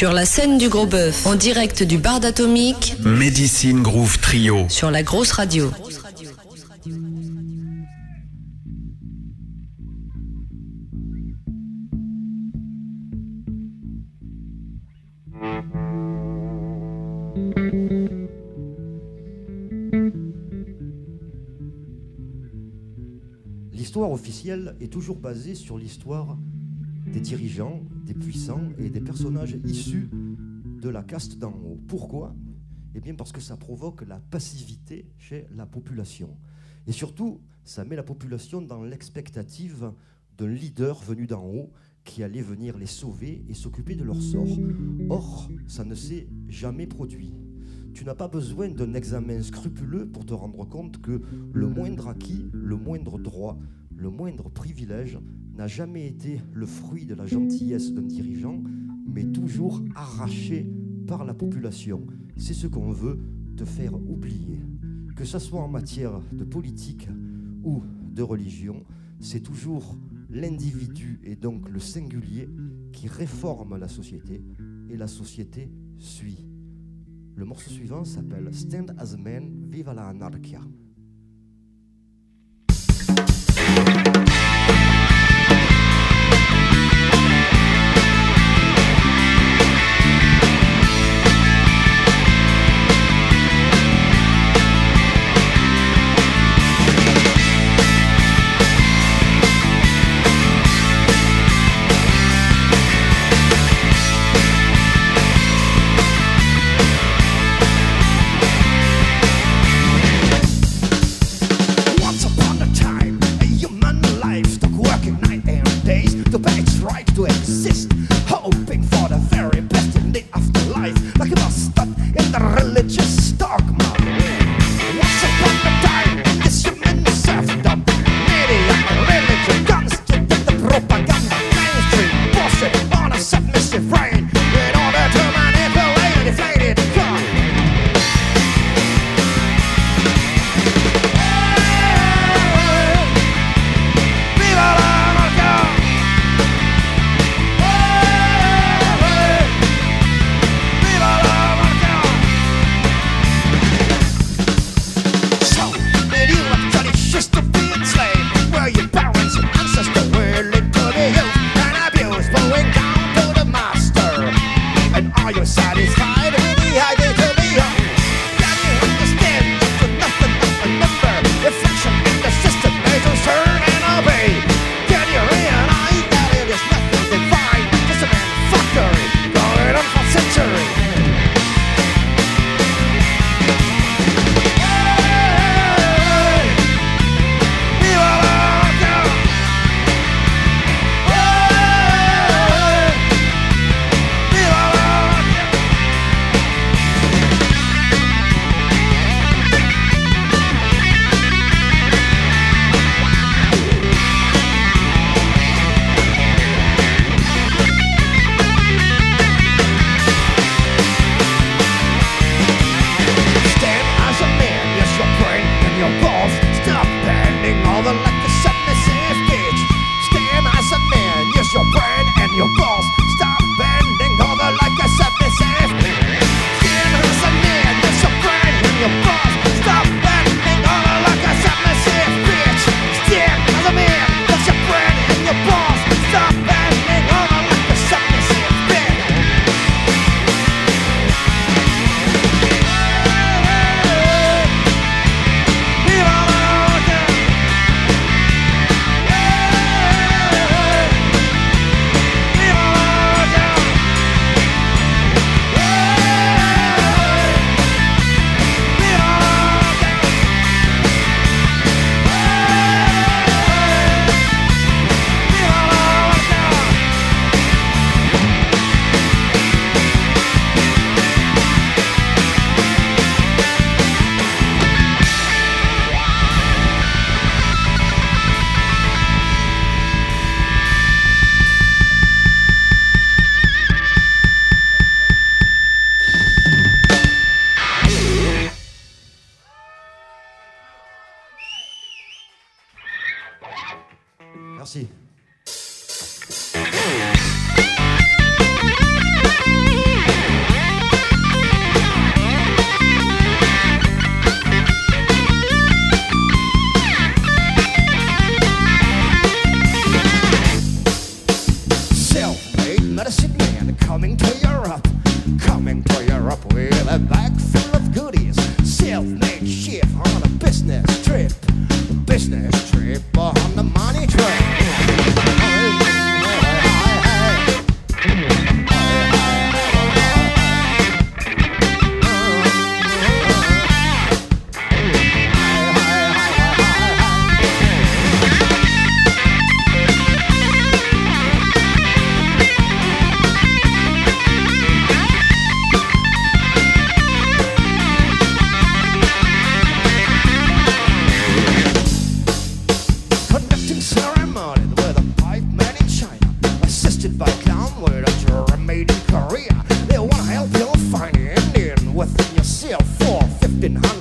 Sur la scène du Gros Bœuf, en direct du bar d'Atomique, Medicine Groove Trio. sur la grosse radio. L'histoire officielle est toujours basée sur l'histoire des dirigeants, des puissants et des personnages issus de la caste d'en haut. Pourquoi? Eh bien parce que ça provoque la passivité chez la population. Et surtout, ça met la population dans l'expectative d'un leader venu d'en haut qui allait venir les sauver et s'occuper de leur sort. Or, ça ne s'est jamais produit. Tu n'as pas besoin d'un examen scrupuleux pour te rendre compte que le moindre acquis, le moindre droit, le moindre privilège n'a jamais été le fruit de la gentillesse d'un dirigeant, mais toujours arraché par la population. C'est ce qu'on veut te faire oublier. Que ce soit en matière de politique ou de religion, c'est toujours l'individu et donc le singulier qui réforme la société et la société suit. Le morceau suivant s'appelle Stand as Man, Viva la Anarchia. been hungry.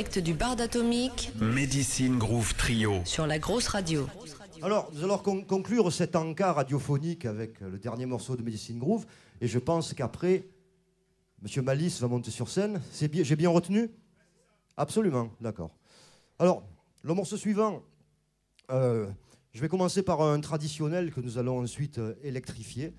Direct du bar d'Atomique, Medicine Groove Trio. sur la grosse radio. Alors, nous allons con- conclure cet encart radiophonique avec le dernier morceau de Medicine Groove. Et je pense qu'après, Monsieur Malice va monter sur scène. C'est bien, j'ai bien retenu? Absolument, d'accord. Alors, le morceau suivant, euh, je vais commencer par un traditionnel que nous allons ensuite euh, électrifier.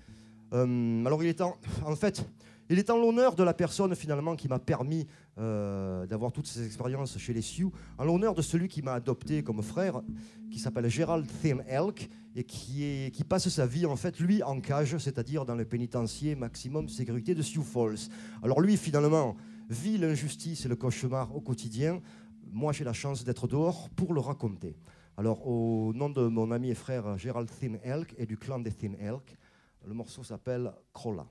Euh, alors, il est en, en fait, il est en l'honneur de la personne finalement qui m'a permis euh, d'avoir toutes ces expériences chez les Sioux, en l'honneur de celui qui m'a adopté comme frère, qui s'appelle Gerald Thin Elk et qui, passe sa vie en fait lui en cage, c'est-à-dire dans le pénitencier maximum sécurité de Sioux Falls. Alors lui finalement vit l'injustice et le cauchemar au quotidien. Moi j'ai la chance d'être dehors pour le raconter. Alors au nom de mon ami et frère Gerald Thin Elk et du clan des Thin Elk, le morceau s'appelle Crolla.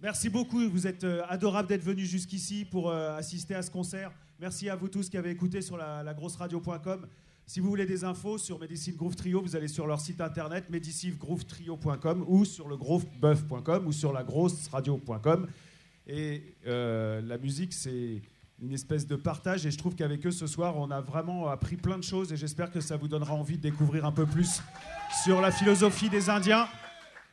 Merci beaucoup, vous êtes euh, adorables d'être venus jusqu'ici pour euh, assister à ce concert. Merci à vous tous qui avez écouté sur la, lagrosseradio.com. Si vous voulez des infos sur Medicine Groove Trio, vous allez sur leur site internet medicinegroovetrio.com ou sur le groovebuff.com ou sur la radio.com. Et euh, la musique, c'est une espèce de partage. Et je trouve qu'avec eux ce soir, on a vraiment appris plein de choses. Et j'espère que ça vous donnera envie de découvrir un peu plus sur la philosophie des Indiens.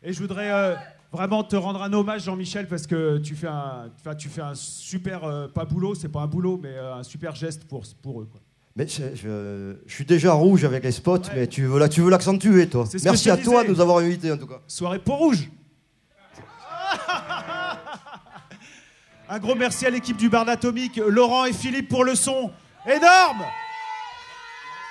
Et je voudrais euh, vraiment te rendre un hommage, Jean-Michel, parce que tu fais un, enfin, tu fais un super, euh, pas boulot, c'est pas un boulot, mais euh, un super geste pour, pour eux. Quoi. Mais je, je suis déjà rouge avec les spots, mais tu veux, tu veux l'accentuer, toi. Merci à toi de nous avoir invités, en tout cas. Soirée pour rouge. Un gros merci à l'équipe du Bar d'Atomique, Laurent et Philippe pour le son. Énorme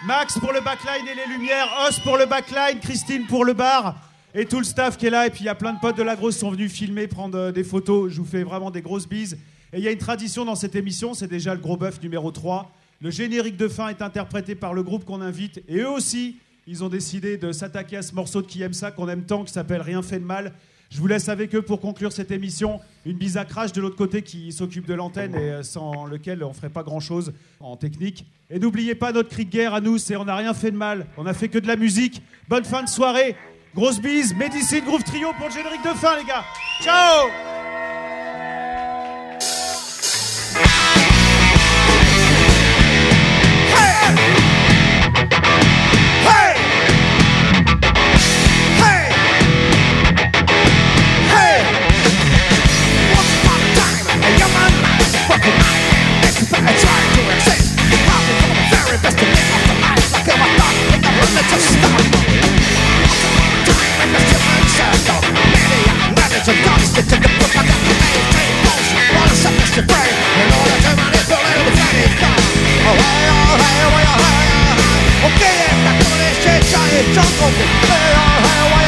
Max pour le backline et les lumières, Os pour le backline, Christine pour le bar et tout le staff qui est là. Et puis il y a plein de potes de la grosse qui sont venus filmer, prendre euh, des photos. Je vous fais vraiment des grosses bises. Et il y a une tradition dans cette émission, c'est déjà le gros bœuf numéro 3. Le générique de fin est interprété par le groupe qu'on invite. Et eux aussi, ils ont décidé de s'attaquer à ce morceau de qui aime ça, qu'on aime tant, qui s'appelle Rien fait de mal. Je vous laisse avec eux pour conclure cette émission. Une bise à Crash de l'autre côté qui s'occupe de l'antenne et euh, sans lequel on ferait pas grand chose en technique. Et n'oubliez pas notre cri de guerre à nous, c'est on n'a rien fait de mal, on a fait que de la musique. Bonne fin de soirée, grosse bise, Medicine Groove Trio pour le générique de fin les gars. Ciao! There's a constant in the book I got to maintain motion While I set this brain In order to manipulate the tiny car Oh hey, oh hey, oh hey, oh hey, oh hey Oh get it, that good is shit, shiny jungle. Hey, oh hey, oh hey